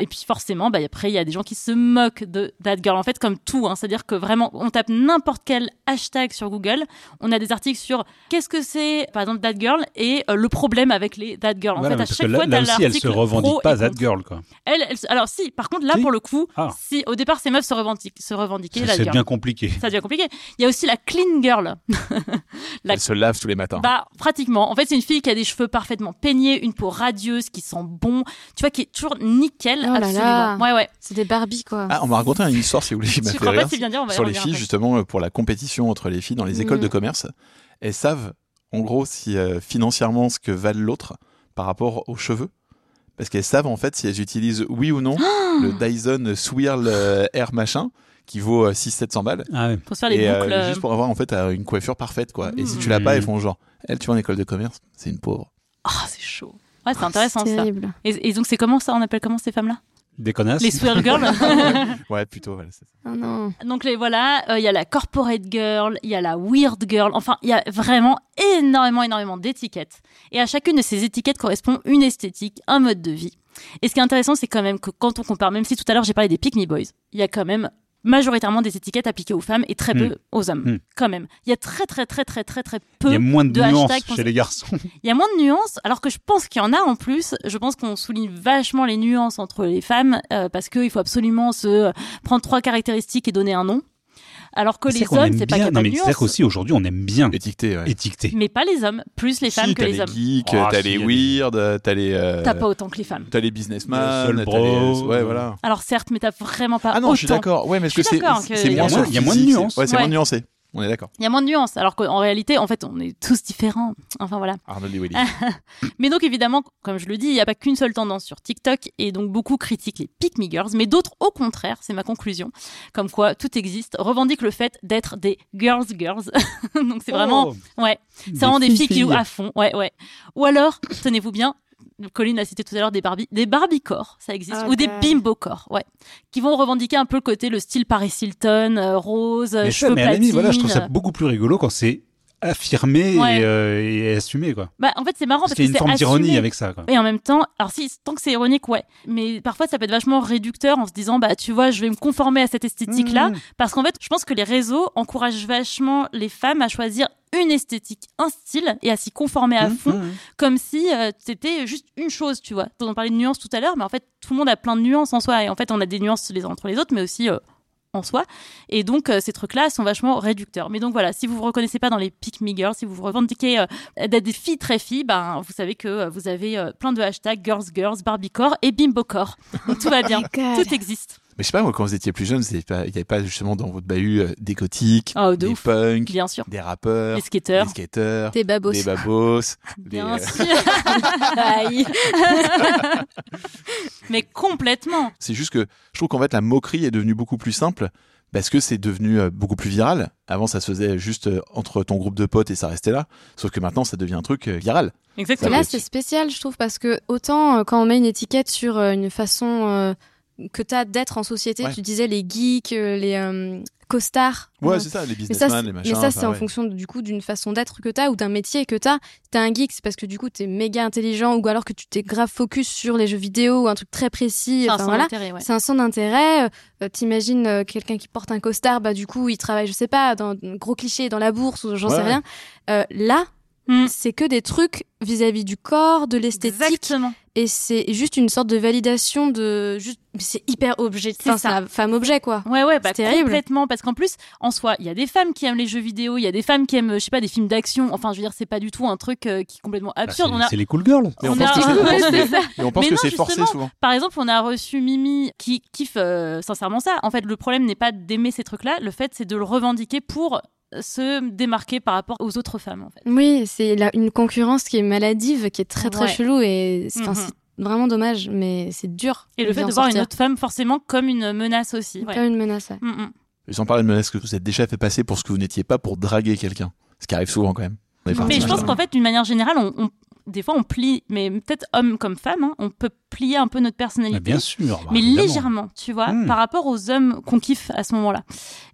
Et puis forcément, bah, après, il y a des gens qui se moquent de That Girl. En fait, comme tout, hein, c'est-à-dire que vraiment, on tape n'importe quel hashtag sur Google, on a des articles sur qu'est-ce que c'est, par exemple, That Girl et euh, le problème avec les That Girl. En Voilà, fait, à chaque que là, fois, là t'as aussi, elle se revendique pas that girl, quoi. Elle, elle- alors si, par contre, là, Si pour le coup, Ah. si au départ, ces meufs se revendiquent, se revendiquaient C'est bien compliqué. Ça devient compliqué. Il y a aussi la Clean Girl. La- Elle se lave tous les matins. Bah, pratiquement. En fait, c'est une fille qui a des cheveux parfaitement peignés, une peau radieuse, qui sent bon. Tu vois, qui est toujours nickel. Oh là absolument. là. Ouais, ouais. C'est des Barbies, quoi. Ah, on m'a raconté une histoire, si vous voulez, qui m'a Je fait crois pas rire. si bien dire, on va sur les filles, justement, euh, pour la compétition entre les filles dans les écoles Mm. de commerce. Elles savent, en gros, si euh, financièrement ce que valent l'autre par rapport aux cheveux. Parce qu'elles savent, en fait, si elles utilisent, oui ou non, le Dyson Swirl euh, Air machin, qui vaut euh, 600-700 balles. Ah ouais. Pour se faire les Et boucles. euh, juste pour avoir, en fait, une coiffure parfaite, quoi. Et si Mm. tu l'as pas, Mm. elles font genre, elle, tu vas en école de commerce, c'est une pauvre. Ah, c'est chaud. Ouais, c'est intéressant C'est ça. terrible. Et, et donc, c'est comment ça On appelle comment ces femmes-là? Des connasses. Les Swirl Girls. Ouais, plutôt, voilà. Oh non. Donc les voilà, euh, il y a la corporate girl, il y a la weird girl, enfin il y a vraiment énormément énormément d'étiquettes. Et à chacune de ces étiquettes correspond une esthétique, un mode de vie. Et ce qui est intéressant, c'est quand même que quand on compare, même si tout à l'heure j'ai parlé des pick me boys, il y a quand même majoritairement des étiquettes appliquées aux femmes et très peu Mm. aux hommes. Mm. Quand même, il y a très très très très très très Il y peu. a moins de, de nuances hashtags chez les garçons. Il y a moins de nuances, alors que je pense qu'il y en a en plus. Je pense qu'on souligne vachement les nuances entre les femmes euh, parce qu'il faut absolument se prendre trois caractéristiques et donner un nom. Alors que les hommes, c'est pas qu'il y a pas de c'est-à-dire qu'aussi aujourd'hui, on aime bien Étiqueté, ouais. étiqueter. Mais pas les hommes, plus les femmes Si, que les les hommes. geeks, Oh, t'as si, les weird, t'as les. euh, T'as pas autant que les femmes. T'as les businessmen, Le t'as bro. les... Ouais, voilà. Alors certes, mais t'as vraiment pas Ah non, autant. je suis d'accord. Ouais, mais c'est Il y a moins moins- sur le il y a moins de nuances. Ouais, c'est moins nuancé. On est d'accord. Il y a moins de nuances, alors qu'en réalité, en fait, on est tous différents. Enfin voilà. Arnold et Willy. Mais donc évidemment, comme je le dis, il n'y a pas qu'une seule tendance sur TikTok et donc beaucoup critiquent les pick me girls, mais d'autres au contraire, c'est ma conclusion, comme quoi tout existe, revendiquent le fait d'être des girls girls. donc c'est vraiment, Oh, ouais, c'est vraiment des filles qui jouent à fond, ouais, ouais. Ou alors, tenez-vous bien. Colline a cité tout à l'heure des Barbie, des Barbie corps, ça existe, Oh ou des bimbo corps, ouais, qui vont revendiquer un peu le côté le style Paris Hilton, euh, rose, euh, Mais, ça, cheveux mais platine. voilà, je trouve ça beaucoup plus rigolo quand c'est affirmé Ouais. et, euh, et assumé, quoi. Bah, en fait, c'est marrant Parce qu'il y a une forme d'ironie avec ça, quoi. Et en même temps, alors si tant que c'est ironique, ouais. Mais parfois, ça peut être vachement réducteur en se disant, bah tu vois, je vais me conformer à cette esthétique-là, Mmh. parce qu'en fait, je pense que les réseaux encouragent vachement les femmes à choisir une esthétique, un style, et à s'y conformer à Mmh, fond, mmh. comme si euh, c'était juste une chose, tu vois. On parlait de nuances tout à l'heure, mais en fait, tout le monde a plein de nuances en soi, et en fait, on a des nuances les uns entre les autres, mais aussi euh, en soi. Et donc, euh, ces trucs-là sont vachement réducteurs. Mais donc voilà, si vous vous reconnaissez pas dans les pick me girls, si vous vous revendiquez euh, d'être des filles très filles, ben, vous savez que euh, vous avez plein de hashtags girls girls, barbiecore et bimbocore. Donc tout va bien. Tout existe. Mais je sais pas, moi, quand vous étiez plus jeune, il n'y avait pas justement dans votre bahut euh, des gothiques, Oh, de des ouf. punks, Bien sûr. des rappeurs, Les skateurs. des skateurs, T'es babos. des babos. Bien des, euh, sûr. Aïe. Mais complètement. C'est juste que je trouve qu'en fait, la moquerie est devenue beaucoup plus simple parce que c'est devenu euh, beaucoup plus viral. Avant, ça se faisait juste entre ton groupe de potes et ça restait là. Sauf que maintenant, ça devient un truc viral. Et Exactement. là, peut c'est spécial, je trouve, parce que autant quand on met une étiquette sur une façon que t'as d'être en société, Ouais. tu disais les geeks, euh, les euh, costards. Ouais, euh, c'est ça, les businessmen, c'est- les machins. mais ça, c'est en ouais. fonction du coup d'une façon d'être que t'as ou d'un métier que t'as. Si t'es un geek, c'est parce que du coup t'es méga intelligent ou alors que tu t'es grave focus sur les jeux vidéo ou un truc très précis. C'est un Enfin, voilà. d'intérêt, ouais. C'est un centre d'intérêt. Euh, T'imagines euh, quelqu'un qui porte un costard, bah du coup il travaille, je sais pas, dans un gros cliché dans la bourse ou j'en Ouais, sais rien. Euh, là, Mm. c'est que des trucs vis-à-vis du corps, de l'esthétique, Exactement. et c'est juste une sorte de validation de juste. mais C'est hyper objet. C'est Enfin, ça. c'est la femme objet quoi. Ouais, ouais, bah, terrible. complètement. Parce qu'en plus, en soi, il y a des femmes qui aiment les jeux vidéo, il y a des femmes qui aiment, je sais pas, des films d'action. Enfin, je veux dire, c'est pas du tout un truc euh, qui est complètement Bah, absurde. c'est- a, les cool girls. Mais on on pense a- que c'est- on Ouais, pense que- on pense Mais que non, c'est forcé souvent. Par exemple, on a reçu Mimi qui kiffe euh, sincèrement ça. En fait, le problème n'est pas d'aimer ces trucs-là. Le fait, c'est de le revendiquer pour se démarquer par rapport aux autres femmes, en fait. Oui, c'est une concurrence qui est maladive, qui est très très Ouais. chelou et c'est Mhm. c'est vraiment dommage, mais c'est dur. Et le fait de voir une autre femme, forcément, comme une menace aussi. ouais. Comme une menace. ouais. Mm, mm. Ils en parlent de menace que vous êtes déjà fait passer pour ce que vous n'étiez pas pour draguer quelqu'un? Ce qui arrive souvent quand même. Mais je pense qu'en fait, d'une manière générale, on, on- des fois, on plie, mais peut-être homme comme femme, hein, on peut plier un peu notre personnalité. Bien sûr. bah, mais évidemment. légèrement, tu vois, Hmm. par rapport aux hommes qu'on kiffe à ce moment-là,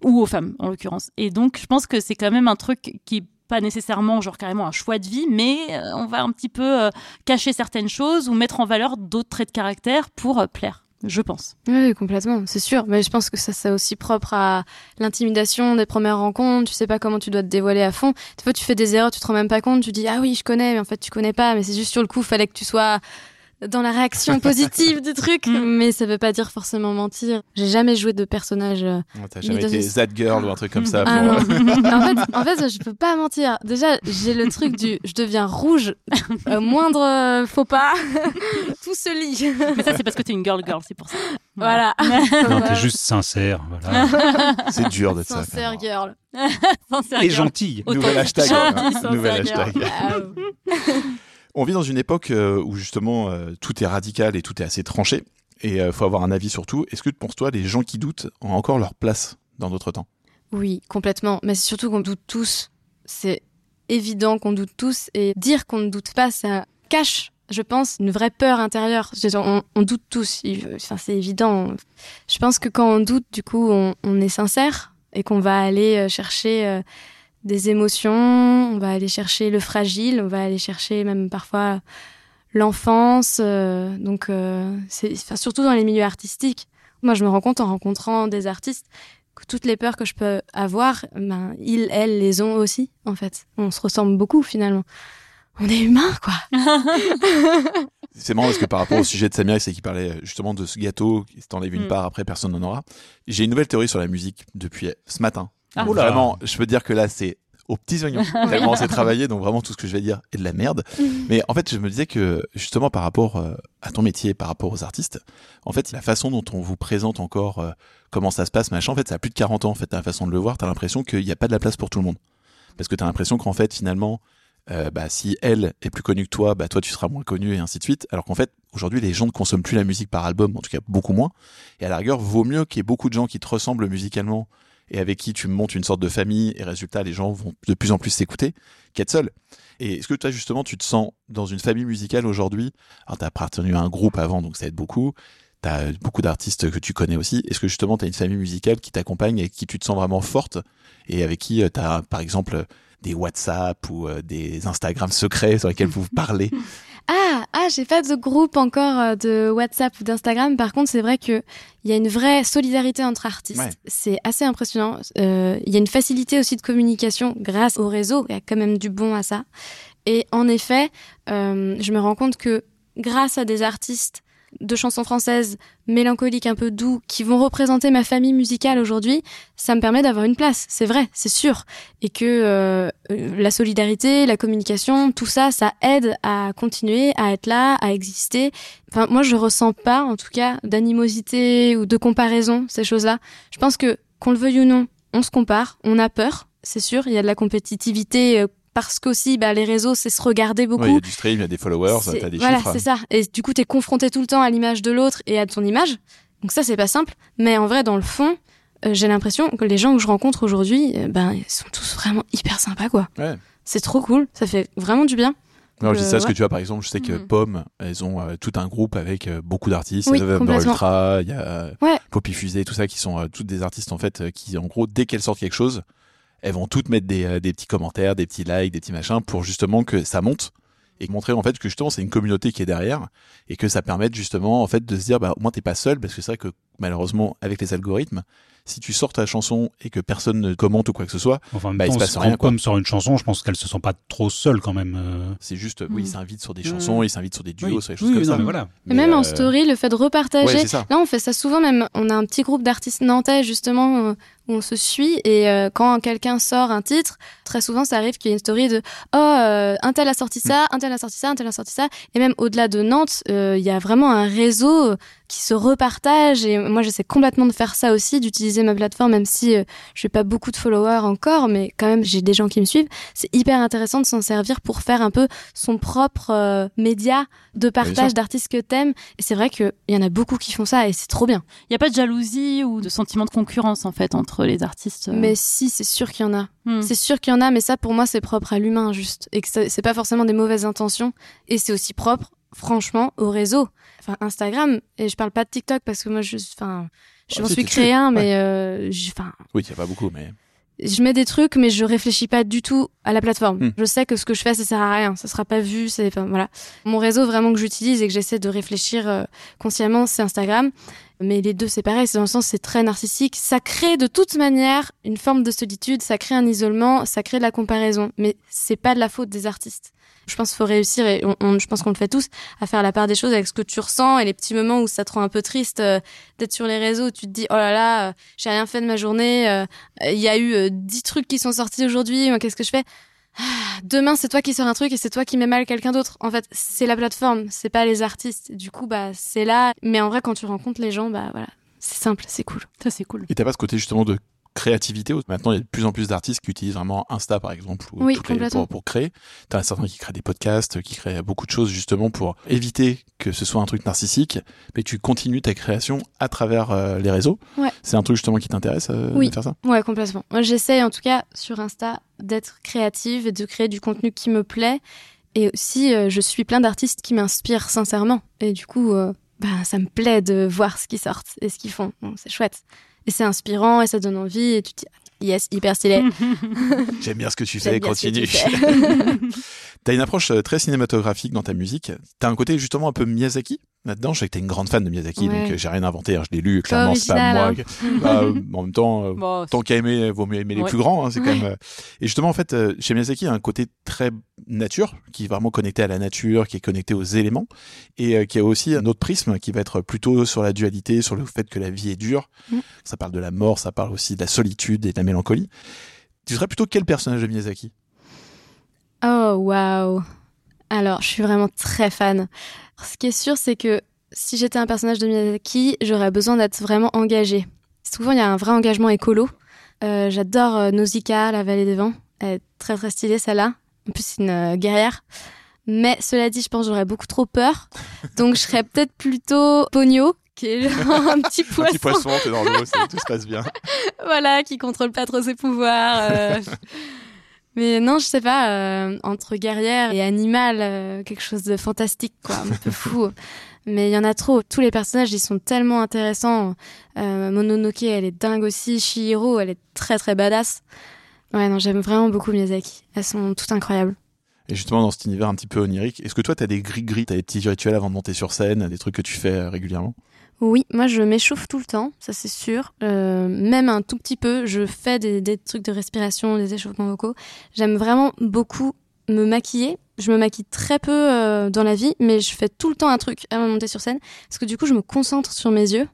ou aux femmes en l'occurrence. Et donc, je pense que c'est quand même un truc qui est pas nécessairement genre carrément un choix de vie, mais euh, on va un petit peu euh, cacher certaines choses ou mettre en valeur d'autres traits de caractère pour euh, plaire, je pense. Oui, complètement, c'est sûr. Mais je pense que ça, c'est aussi propre à l'intimidation des premières rencontres. Tu sais pas comment tu dois te dévoiler à fond. Des fois, tu fais des erreurs, tu te rends même pas compte. Tu dis, ah oui, je connais, mais en fait, tu connais pas. Mais c'est juste sur le coup, fallait que tu sois dans la réaction positive du truc. Mm. Mais ça veut pas dire forcément mentir. J'ai jamais joué de personnage. euh, T'as jamais été that girl ou un truc comme ça. Ah pour, euh, en, fait, en fait, je peux pas mentir. Déjà, j'ai le truc du je deviens rouge, euh, moindre euh, faux pas, tout se lit. Mais ça, c'est parce que t'es une girl girl, c'est pour ça. Voilà. Non, t'es juste sincère. Voilà. C'est dur d'être Sincère même. girl. Sincère Et girl. gentille. Nouvel hashtag. gentil, hein. sincère Nouvel girl. On vit dans une époque euh, où justement euh, tout est radical et tout est assez tranché. Et il faut avoir un avis sur tout. Est-ce que pour toi, les gens qui doutent ont encore leur place dans notre temps? Oui, complètement. Mais c'est surtout qu'on doute tous. C'est évident qu'on doute tous. Et dire qu'on ne doute pas, ça cache, je pense, une vraie peur intérieure. On, on doute tous. Enfin, c'est évident. Je pense que quand on doute, du coup, on, est sincère et qu'on va aller euh, chercher euh, des émotions, on va aller chercher le fragile, on va aller chercher même parfois l'enfance. euh, donc, euh, c'est enfin, surtout dans les milieux artistiques. Moi, je me rends compte en rencontrant des artistes que toutes les peurs que je peux avoir, ben, ils, elles, les ont aussi, en fait. On se ressemble beaucoup, finalement. On est humains, quoi. C'est marrant parce que par rapport au sujet de Samir, c'est qu'il parlait euh, justement de ce gâteau, qui t'enlève une Mm. part, après personne n'en aura. J'ai une nouvelle théorie sur la musique depuis ce matin. Ah. Donc Oula. Vraiment, je peux dire que là, c'est aux petits oignons. Tellement c'est travaillé, donc vraiment tout ce que je vais dire est de la merde. Mais en fait, je me disais que justement par rapport euh, à ton métier, par rapport aux artistes, en fait, la façon dont on vous présente encore euh, comment ça se passe, machin, en fait, ça a plus de 40 ans, en fait, ta façon de le voir, t'as l'impression qu'il n'y a pas de la place pour tout le monde. Parce que t'as l'impression qu'en fait, finalement, euh, bah, si elle est plus connue que toi, bah, toi, tu seras moins connu et ainsi de suite. Alors qu'en fait, aujourd'hui, les gens ne consomment plus la musique par album, en tout cas beaucoup moins. Et à la rigueur, vaut mieux qu'il y ait beaucoup de gens qui te ressemblent musicalement et avec qui tu montes une sorte de famille et résultat, les gens vont de plus en plus s'écouter qu'être seul. Et est-ce que toi, justement, tu te sens dans une famille musicale aujourd'hui? Alors, t'as appartenu à un groupe avant, donc ça aide beaucoup. T'as beaucoup d'artistes que tu connais aussi. Est-ce que justement, t'as une famille musicale qui t'accompagne et qui tu te sens vraiment forte? Et avec qui euh, t'as, par exemple, des WhatsApp ou euh, des Instagram secrets sur lesquels vous parlez? Ah, ah, j'ai pas de groupe encore euh, de WhatsApp ou d'Instagram. Par contre, c'est vrai que il y a une vraie solidarité entre artistes. Ouais. C'est assez impressionnant. Euh, Il y a une facilité aussi de communication grâce au réseau. Il y a quand même du bon à ça. Et en effet, euh, je me rends compte que grâce à des artistes de chansons françaises mélancoliques un peu doux qui vont représenter ma famille musicale aujourd'hui, ça me permet d'avoir une place, c'est vrai, c'est sûr, et que euh, euh, la solidarité, la communication, tout ça, ça aide à continuer, à être là, à exister. Enfin, moi, je ressens pas, en tout cas, d'animosité ou de comparaison, ces choses-là. Je pense que qu'on le veuille ou non, on se compare, on a peur, c'est sûr, il y a de la compétitivité. Euh, parce qu'aussi, bah, les réseaux, c'est se regarder beaucoup. Ouais, Il y a du stream, il y a des followers, C'est- t'as des voilà, chiffres. c'est ça. Et du coup, t'es confronté tout le temps à l'image de l'autre et à ton image. Donc ça, c'est pas simple. Mais en vrai, dans le fond, euh, j'ai l'impression que les gens que je rencontre aujourd'hui, euh, ben, ils sont tous vraiment hyper sympas, quoi. Ouais. C'est trop cool. Ça fait vraiment du bien. Non, je dis Euh, ça parce que ouais. tu vois, par exemple, je sais que Mhm. Pomme, elles ont euh, tout un groupe avec euh, beaucoup d'artistes. Oui, Il y a November complètement. Ultra, il y a euh, Ouais. Poppy Fusée, tout ça, qui sont euh, toutes des artistes, en fait, euh, qui, en gros, dès qu'elles sortent quelque chose, elles vont toutes mettre des, euh, des petits commentaires, des petits likes, des petits machins pour justement que ça monte et montrer, en fait, que justement, c'est une communauté qui est derrière et que ça permette justement, en fait, de se dire, bah, au moins, t'es pas seul parce que c'est vrai que, malheureusement, avec les algorithmes, si tu sors ta chanson et que personne ne commente ou quoi que ce soit, Enfin, Bah, il se passe rien, quoi. Pomme sort une chanson, je pense qu'elle se sent pas trop seule quand même. euh. c'est juste, oui, Mhm. ils s'invitent sur des Mhm. chansons, ils s'invitent sur des duos, Oui. sur des choses Oui, comme non, ça. mais voilà. Et même euh, en story, le fait de repartager. Là, on fait ça souvent même. On a un petit groupe d'artistes nantais, justement, euh, où on se suit. Et euh, quand quelqu'un sort un titre, très souvent, ça arrive qu'il y ait une story de « Oh, euh, un tel a sorti ça, un tel a sorti ça, un tel a sorti ça. » Et même au-delà de Nantes, euh, il y a vraiment un réseau qui se repartage. Et moi, j'essaie complètement de faire ça aussi, d'utiliser ma plateforme, même si euh, je n'ai pas beaucoup de followers encore, mais quand même, j'ai des gens qui me suivent. C'est hyper intéressant de s'en servir pour faire un peu son propre euh, média de partage d'artistes que t'aimes. Et c'est vrai qu'il y en a beaucoup qui font ça et c'est trop bien. Il n'y a pas de jalousie ou de sentiment de concurrence en fait entre les artistes. euh. Mais si, c'est sûr qu'il y en a. Hmm. C'est sûr qu'il y en a, mais ça, pour moi, c'est propre à l'humain, juste. Et que ça- c'est pas forcément des mauvaises intentions. Et c'est aussi propre, franchement, au réseau. Enfin, Instagram, et je parle pas de TikTok parce que moi, je, enfin, je Ah, m'en suis créé un, Ouais. mais euh, j'ai- enfin, Oui, il n'y a pas beaucoup, mais. je mets des trucs, mais je réfléchis pas du tout à la plateforme. Hmm. Je sais que ce que je fais, ça sert à rien. Ça sera pas vu. C'est, enfin, voilà. Mon réseau vraiment que j'utilise et que j'essaie de réfléchir euh, consciemment, c'est Instagram. Mais les deux, c'est pareil. C'est dans le sens, c'est très narcissique. Ça crée de toute manière une forme de solitude. Ça crée un isolement. Ça crée de la comparaison. Mais c'est pas de la faute des artistes. Je pense qu'il faut réussir, et je pense qu'on le fait tous, à faire la part des choses avec ce que tu ressens et les petits moments où ça te rend un peu triste euh, d'être sur les réseaux, où tu te dis, oh là là, euh, j'ai rien fait de ma journée, euh, il y a eu 10 trucs qui sont sortis aujourd'hui, qu'est-ce que je fais? Demain, c'est toi qui sors un truc et c'est toi qui mets mal quelqu'un d'autre. En fait, c'est la plateforme, c'est pas les artistes. Du coup, bah, c'est là. Mais en vrai, quand tu rencontres les gens, bah voilà, c'est simple, c'est cool. Ça c'est cool. Et t'as pas ce côté justement de créativité Maintenant, il y a de plus en plus d'artistes qui utilisent vraiment Insta, par exemple, ou Oui, les- pour, pour créer. T'as certains qui créent des podcasts, qui créent beaucoup de choses justement pour éviter que ce soit un truc narcissique, mais tu continues ta création à travers euh, les réseaux. Ouais. C'est un truc justement qui t'intéresse euh, Oui. de faire ça? Ouais, complètement. Moi, j'essaye en tout cas sur Insta d'être créative et de créer du contenu qui me plaît. Et aussi, euh, je suis plein d'artistes qui m'inspirent sincèrement. Et du coup, bah, ça me plaît de voir ce qu'ils sortent et ce qu'ils font. C'est chouette. Et c'est inspirant et ça donne envie. Et tu te dis, yes, hyper stylé. J'aime bien ce que tu fais, continue. tu. T'as une approche euh, très cinématographique dans ta musique. T'as un côté justement un peu Miyazaki? Là-dedans. Je sais que t'es une grande fan de Miyazaki, Ouais. donc euh, j'ai rien inventé. hein, je l'ai lu, clairement, c'est pas moi. hein. Bah, euh, en même temps, euh, Bon, tant qu'à aimer, vaut mieux aimer les Ouais. plus grands. hein, c'est quand même. euh, Et justement, en fait, euh, chez Miyazaki, il y a un côté très nature, qui est vraiment connecté à la nature, qui est connecté aux éléments, et euh, qui a aussi un autre prisme qui va être plutôt sur la dualité, sur le fait que la vie est dure. Mm. Ça parle de la mort, ça parle aussi de la solitude et de la mélancolie. Tu serais plutôt quel personnage de Miyazaki? Oh, waouh. Alors, je suis vraiment très fan. Ce qui est sûr, c'est que si j'étais un personnage de Miyazaki, j'aurais besoin d'être vraiment engagée. Souvent, il y a un vrai engagement écolo. Euh, J'adore euh, Nausicaa, la vallée des vents. Elle est très très stylée, celle-là. En plus, c'est une euh, guerrière. Mais cela dit, je pense que j'aurais beaucoup trop peur. Donc, je serais peut-être plutôt Pogno, qui est genre un petit Un poisson. petit poisson, t'es dans l'eau, tout se passe bien. voilà, qui contrôle pas trop ses pouvoirs. Mais non, je sais pas, euh, entre guerrière et animal, euh, quelque chose de fantastique, quoi, un peu fou. Mais il y en a trop. Tous les personnages, ils sont tellement intéressants. Euh, Mononoke, elle est dingue aussi. Shihiro, elle est très très badass. Ouais, non, j'aime vraiment beaucoup Miyazaki. Elles sont toutes incroyables. Et justement, dans cet univers un petit peu onirique, est-ce que toi, t'as des gris-gris, t'as des petits rituels avant de monter sur scène, des trucs que tu fais régulièrement? Oui, moi je m'échauffe tout le temps, ça c'est sûr. Euh, même un tout petit peu, je fais des, des trucs de respiration, des échauffements vocaux. J'aime vraiment beaucoup me maquiller. Je me maquille très peu euh, dans la vie, mais je fais tout le temps un truc avant de monter sur scène, parce que du coup je me concentre sur mes yeux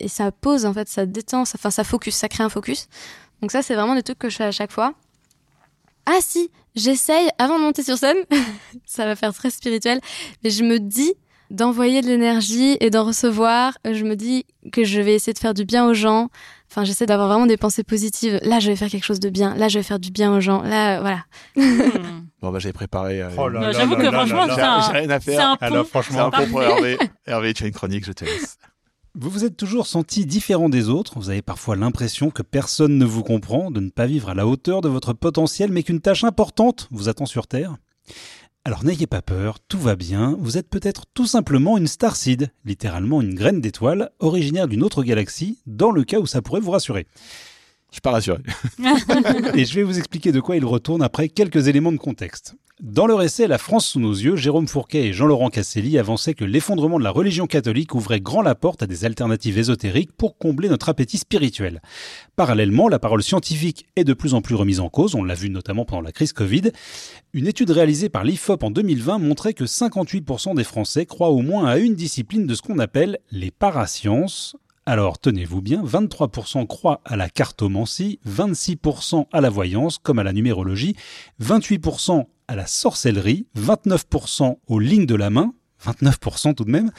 et ça pose en fait, ça détend, ça, enfin ça focus, ça crée un focus. Donc ça c'est vraiment des trucs que je fais à chaque fois. Ah si, j'essaye avant de monter sur scène, ça va faire très spirituel, mais je me dis d'envoyer de l'énergie et d'en recevoir. Je me dis que je vais essayer de faire du bien aux gens. Enfin, j'essaie d'avoir vraiment des pensées positives. Là, je vais faire quelque chose de bien. Là, je vais faire du bien aux gens. Là, voilà. Hmm. Bon, bah, j'avais préparé. euh, Oh J'avoue que là franchement, c'est un, rien à c'est faire. un Alors un franchement, peu pour Hervé. Hervé, tu as une chronique, je te laisse. vous vous êtes toujours senti différent des autres. Vous avez parfois l'impression que personne ne vous comprend, de ne pas vivre à la hauteur de votre potentiel, mais qu'une tâche importante vous attend sur Terre. Alors n'ayez pas peur, tout va bien. Vous êtes peut-être tout simplement une starseed, littéralement une graine d'étoile, originaire d'une autre galaxie, dans le cas où ça pourrait vous rassurer. Je suis pas rassuré. Et je vais vous expliquer de quoi il retourne après quelques éléments de contexte. Dans leur essai La France sous nos yeux, Jérôme Fourquet et Jean-Laurent Casselli avançaient que l'effondrement de la religion catholique ouvrait grand la porte à des alternatives ésotériques pour combler notre appétit spirituel. Parallèlement, la parole scientifique est de plus en plus remise en cause, on l'a vu notamment pendant la crise Covid. Une étude réalisée par l'IFOP en 2020 montrait que 58% des Français croient au moins à une discipline de ce qu'on appelle les parasciences, alors tenez-vous bien, 23% croient à la cartomancie, 26% à la voyance comme à la numérologie, 28% à la sorcellerie, 29% aux lignes de la main, 29% tout de même,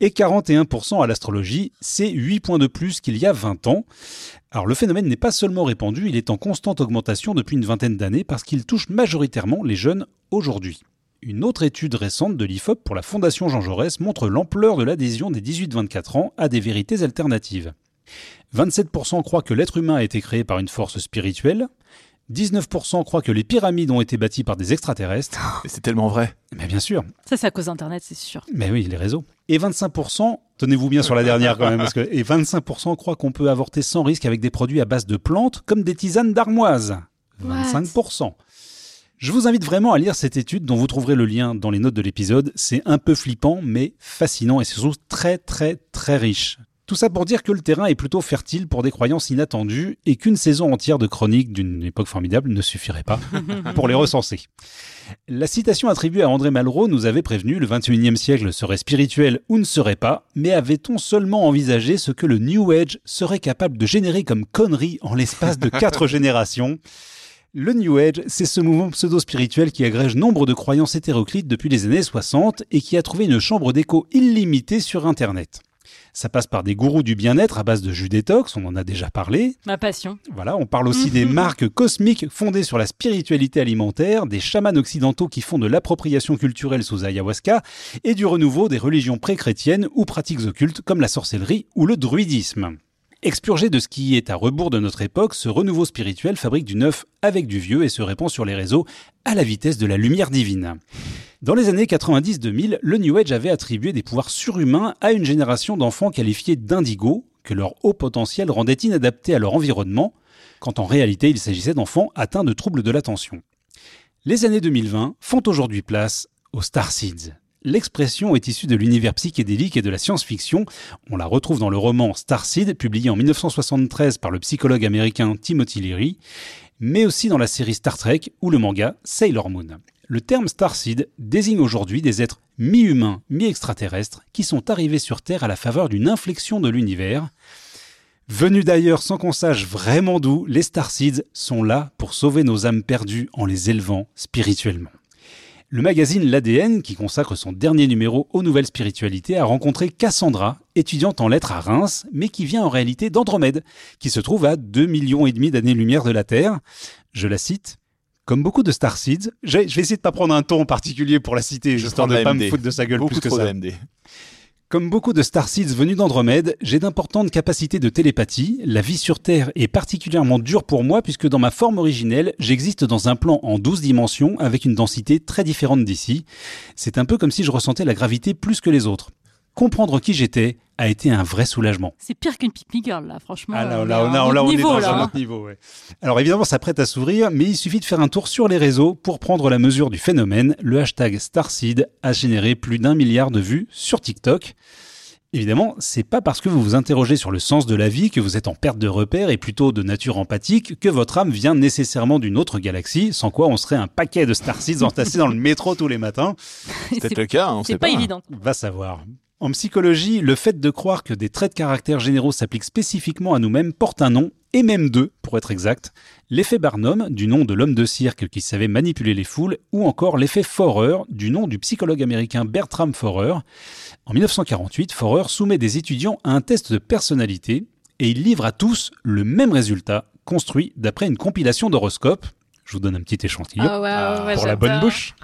et 41% à l'astrologie, c'est 8 points de plus qu'il y a 20 ans. Alors le phénomène n'est pas seulement répandu, il est en constante augmentation depuis une vingtaine d'années parce qu'il touche majoritairement les jeunes aujourd'hui. Une autre étude récente de l'IFOP pour la Fondation Jean Jaurès montre l'ampleur de l'adhésion des 18-24 ans à des vérités alternatives. 27% croient que l'être humain a été créé par une force spirituelle, 19% croient que les pyramides ont été bâties par des extraterrestres, Et c'est tellement vrai. mais bien sûr, Ça, c'est à cause d'Internet, c'est sûr. mais oui, les réseaux. Et 25%, tenez-vous bien sur la dernière quand même, parce que, et 25% croient qu'on peut avorter sans risque avec des produits à base de plantes, comme des tisanes d'armoise. What? 25%. Je vous invite vraiment à lire cette étude dont vous trouverez le lien dans les notes de l'épisode. C'est un peu flippant, mais fascinant et surtout très très très riche. Tout ça pour dire que le terrain est plutôt fertile pour des croyances inattendues et qu'une saison entière de chroniques d'une époque formidable ne suffirait pas pour les recenser. La citation attribuée à André Malraux nous avait prévenu le 21e siècle serait spirituel ou ne serait pas, mais avait-on seulement envisagé ce que le New Age serait capable de générer comme conneries en l'espace de quatre générations? Le New Age, c'est ce mouvement pseudo-spirituel qui agrège nombre de croyances hétéroclites depuis les années 60 et qui a trouvé une chambre d'écho illimitée sur Internet. Ça passe par des gourous du bien-être à base de jus détox, on en a déjà parlé. Ma passion. Voilà, on parle aussi des marques cosmiques fondées sur la spiritualité alimentaire, des chamans occidentaux qui font de l'appropriation culturelle sous ayahuasca, et du renouveau des religions pré-chrétiennes ou pratiques occultes comme la sorcellerie ou le druidisme. Expurgé de ce qui est à rebours de notre époque, ce renouveau spirituel fabrique du neuf avec du vieux et se répand sur les réseaux à la vitesse de la lumière divine. Dans les années 90-2000, le New Age avait attribué des pouvoirs surhumains à une génération d'enfants qualifiés d'indigo, que leur haut potentiel rendait inadaptés à leur environnement, quand en réalité il s'agissait d'enfants atteints de troubles de l'attention. Les années 2020 font aujourd'hui place aux Starseeds. L'expression est issue de l'univers psychédélique et de la science-fiction. On la retrouve dans le roman Starseed, publié en 1973 par le psychologue américain Timothy Leary, mais aussi dans la série Star Trek ou le manga Sailor Moon. Le terme Starseed désigne aujourd'hui des êtres mi-humains, mi-extraterrestres qui sont arrivés sur Terre à la faveur d'une inflexion de l'univers. Venus d'ailleurs sans qu'on sache vraiment d'où, les Starseeds sont là pour sauver nos âmes perdues en les élevant spirituellement. Le magazine L'ADN, qui consacre son dernier numéro aux nouvelles spiritualités, a rencontré Cassandra, étudiante en lettres à Reims, mais qui vient en réalité d'Andromède, qui se trouve à 2 millions et demi d'années-lumière de la Terre. Je la cite. Comme beaucoup de Starseeds, je vais essayer de pas prendre un ton particulier pour la citer, Je histoire de de pas me foutre de sa gueule Beaucoup plus que ça. Comme beaucoup de Starseeds venus d'Andromède, j'ai d'importantes capacités de télépathie. La vie sur Terre est particulièrement dure pour moi puisque dans ma forme originelle, j'existe dans un plan en 12 dimensions avec une densité très différente d'ici. C'est un peu comme si je ressentais la gravité plus que les autres. Comprendre qui j'étais a été un vrai soulagement. C'est pire qu'une pick me girl, là, franchement. Ah là, on là, est à on, un a- autre là, on est niveau, dans là, un hein. autre niveau. ouais. Alors évidemment, ça prête à sourire, mais il suffit de faire un tour sur les réseaux pour prendre la mesure du phénomène. Le hashtag Starseed a généré plus d'un milliard de vues sur TikTok. Évidemment, c'est pas parce que vous vous interrogez sur le sens de la vie que vous êtes en perte de repère et plutôt de nature empathique que votre âme vient nécessairement d'une autre galaxie, sans quoi on serait un paquet de Starseeds entassés dans le métro tous les matins. C'est peut-être C'est le cas, on c'est sait pas pas. évident. Va savoir. En psychologie, le fait de croire que des traits de caractère généraux s'appliquent spécifiquement à nous-mêmes porte un nom, et même deux, pour être exact. L'effet Barnum, du nom de l'homme de cirque qui savait manipuler les foules, ou encore l'effet Forer, du nom du psychologue américain Bertram Forer. En 1948, Forer soumet des étudiants à un test de personnalité, et il livre à tous le même résultat, construit d'après une compilation d'horoscopes. Je vous donne un petit échantillon Oh, waouh, ouais, pour la bonne bouche.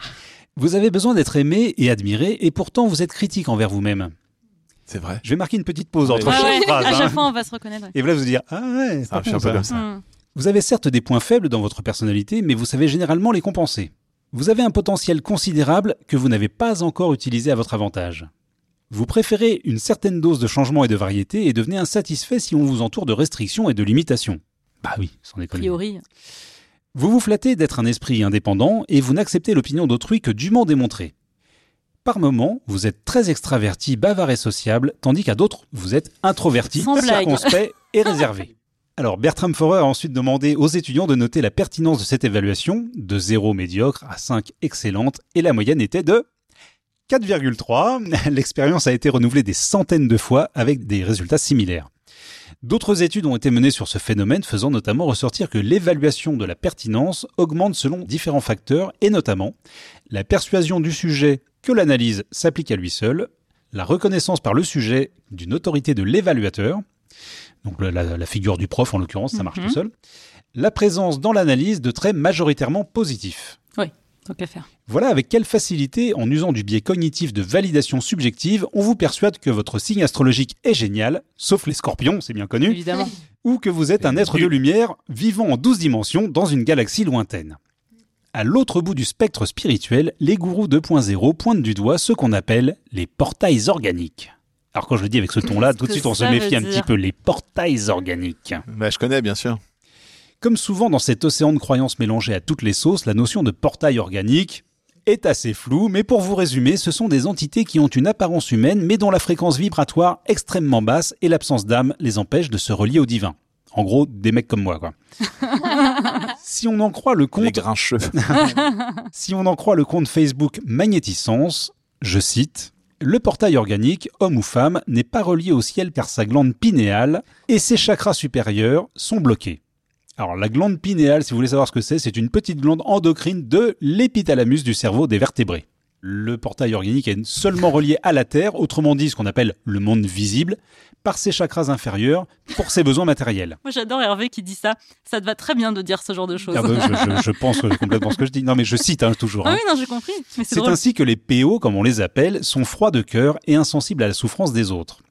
Vous avez besoin d'être aimé et admiré, et pourtant vous êtes critique envers vous-même. C'est vrai. Je vais marquer une petite pause entre Ouais, chaque Ah ouais, phrase. à hein. chaque fois, on va se reconnaître. Et voilà, vous dire Ah ouais, c'est Ça marche pas un peu ça. comme ça. Hmm. Vous avez certes des points faibles dans votre personnalité, mais vous savez généralement les compenser. Vous avez un potentiel considérable que vous n'avez pas encore utilisé à votre avantage. Vous préférez une certaine dose de changement et de variété et devenez insatisfait si on vous entoure de restrictions et de limitations. Bah oui, sans A déconner. priori. Vous vous flattez d'être un esprit indépendant et vous n'acceptez l'opinion d'autrui que dûment démontrée. Par moments, vous êtes très extraverti, bavard et sociable, tandis qu'à d'autres, vous êtes introverti, circonspect et réservé. Alors, Bertram Forer a ensuite demandé aux étudiants de noter la pertinence de cette évaluation, de 0 médiocre à 5 excellente, et la moyenne était de 4,3. L'expérience a été renouvelée des centaines de fois avec des résultats similaires. D'autres études ont été menées sur ce phénomène, faisant notamment ressortir que l'évaluation de la pertinence augmente selon différents facteurs, et notamment la persuasion du sujet que l'analyse s'applique à lui seul, la reconnaissance par le sujet d'une autorité de l'évaluateur, donc la, figure du prof en l'occurrence, ça marche Mhm. tout seul, la présence dans l'analyse de traits majoritairement positifs. Tant qu'à faire. Voilà avec quelle facilité, en usant du biais cognitif de validation subjective, on vous persuade que votre signe astrologique est génial, sauf les scorpions, c'est bien connu, Évidemment. ou que vous êtes un être de lumière vivant en 12 dimensions dans une galaxie lointaine. À l'autre bout du spectre spirituel, les gourous 2.0 pointent du doigt ce qu'on appelle les portails organiques. Alors quand je le dis avec ce ton-là, tout de suite on se méfie un petit peu les portails organiques. Bah, je connais, bien sûr. Comme souvent dans cet océan de croyances mélangées à toutes les sauces, la notion de portail organique est assez floue, mais pour vous résumer, ce sont des entités qui ont une apparence humaine, mais dont la fréquence vibratoire extrêmement basse et l'absence d'âme les empêche de se relier au divin. En gros, des mecs comme moi, quoi. si on en croit le Les compte, grincheux. si on en croit le compte Facebook Magnétisence, je cite, le portail organique, homme ou femme, n'est pas relié au ciel car sa glande pinéale et ses chakras supérieurs sont bloqués. Alors la glande pinéale, si vous voulez savoir ce que c'est, c'est une petite glande endocrine de l'épithalamus du cerveau des vertébrés. Le portail organique est seulement relié à la Terre, autrement dit ce qu'on appelle le monde visible, par ses chakras inférieurs pour ses besoins matériels. Moi, j'adore Hervé qui dit ça. Ça te va très bien de dire ce genre de choses. Ah bah, je, je- je pense complètement ce que je dis. Non mais je cite hein, toujours. Ah hein. oui, non, j'ai compris. C'est ainsi que les PO, comme on les appelle, sont froids de cœur et insensibles à la souffrance des autres.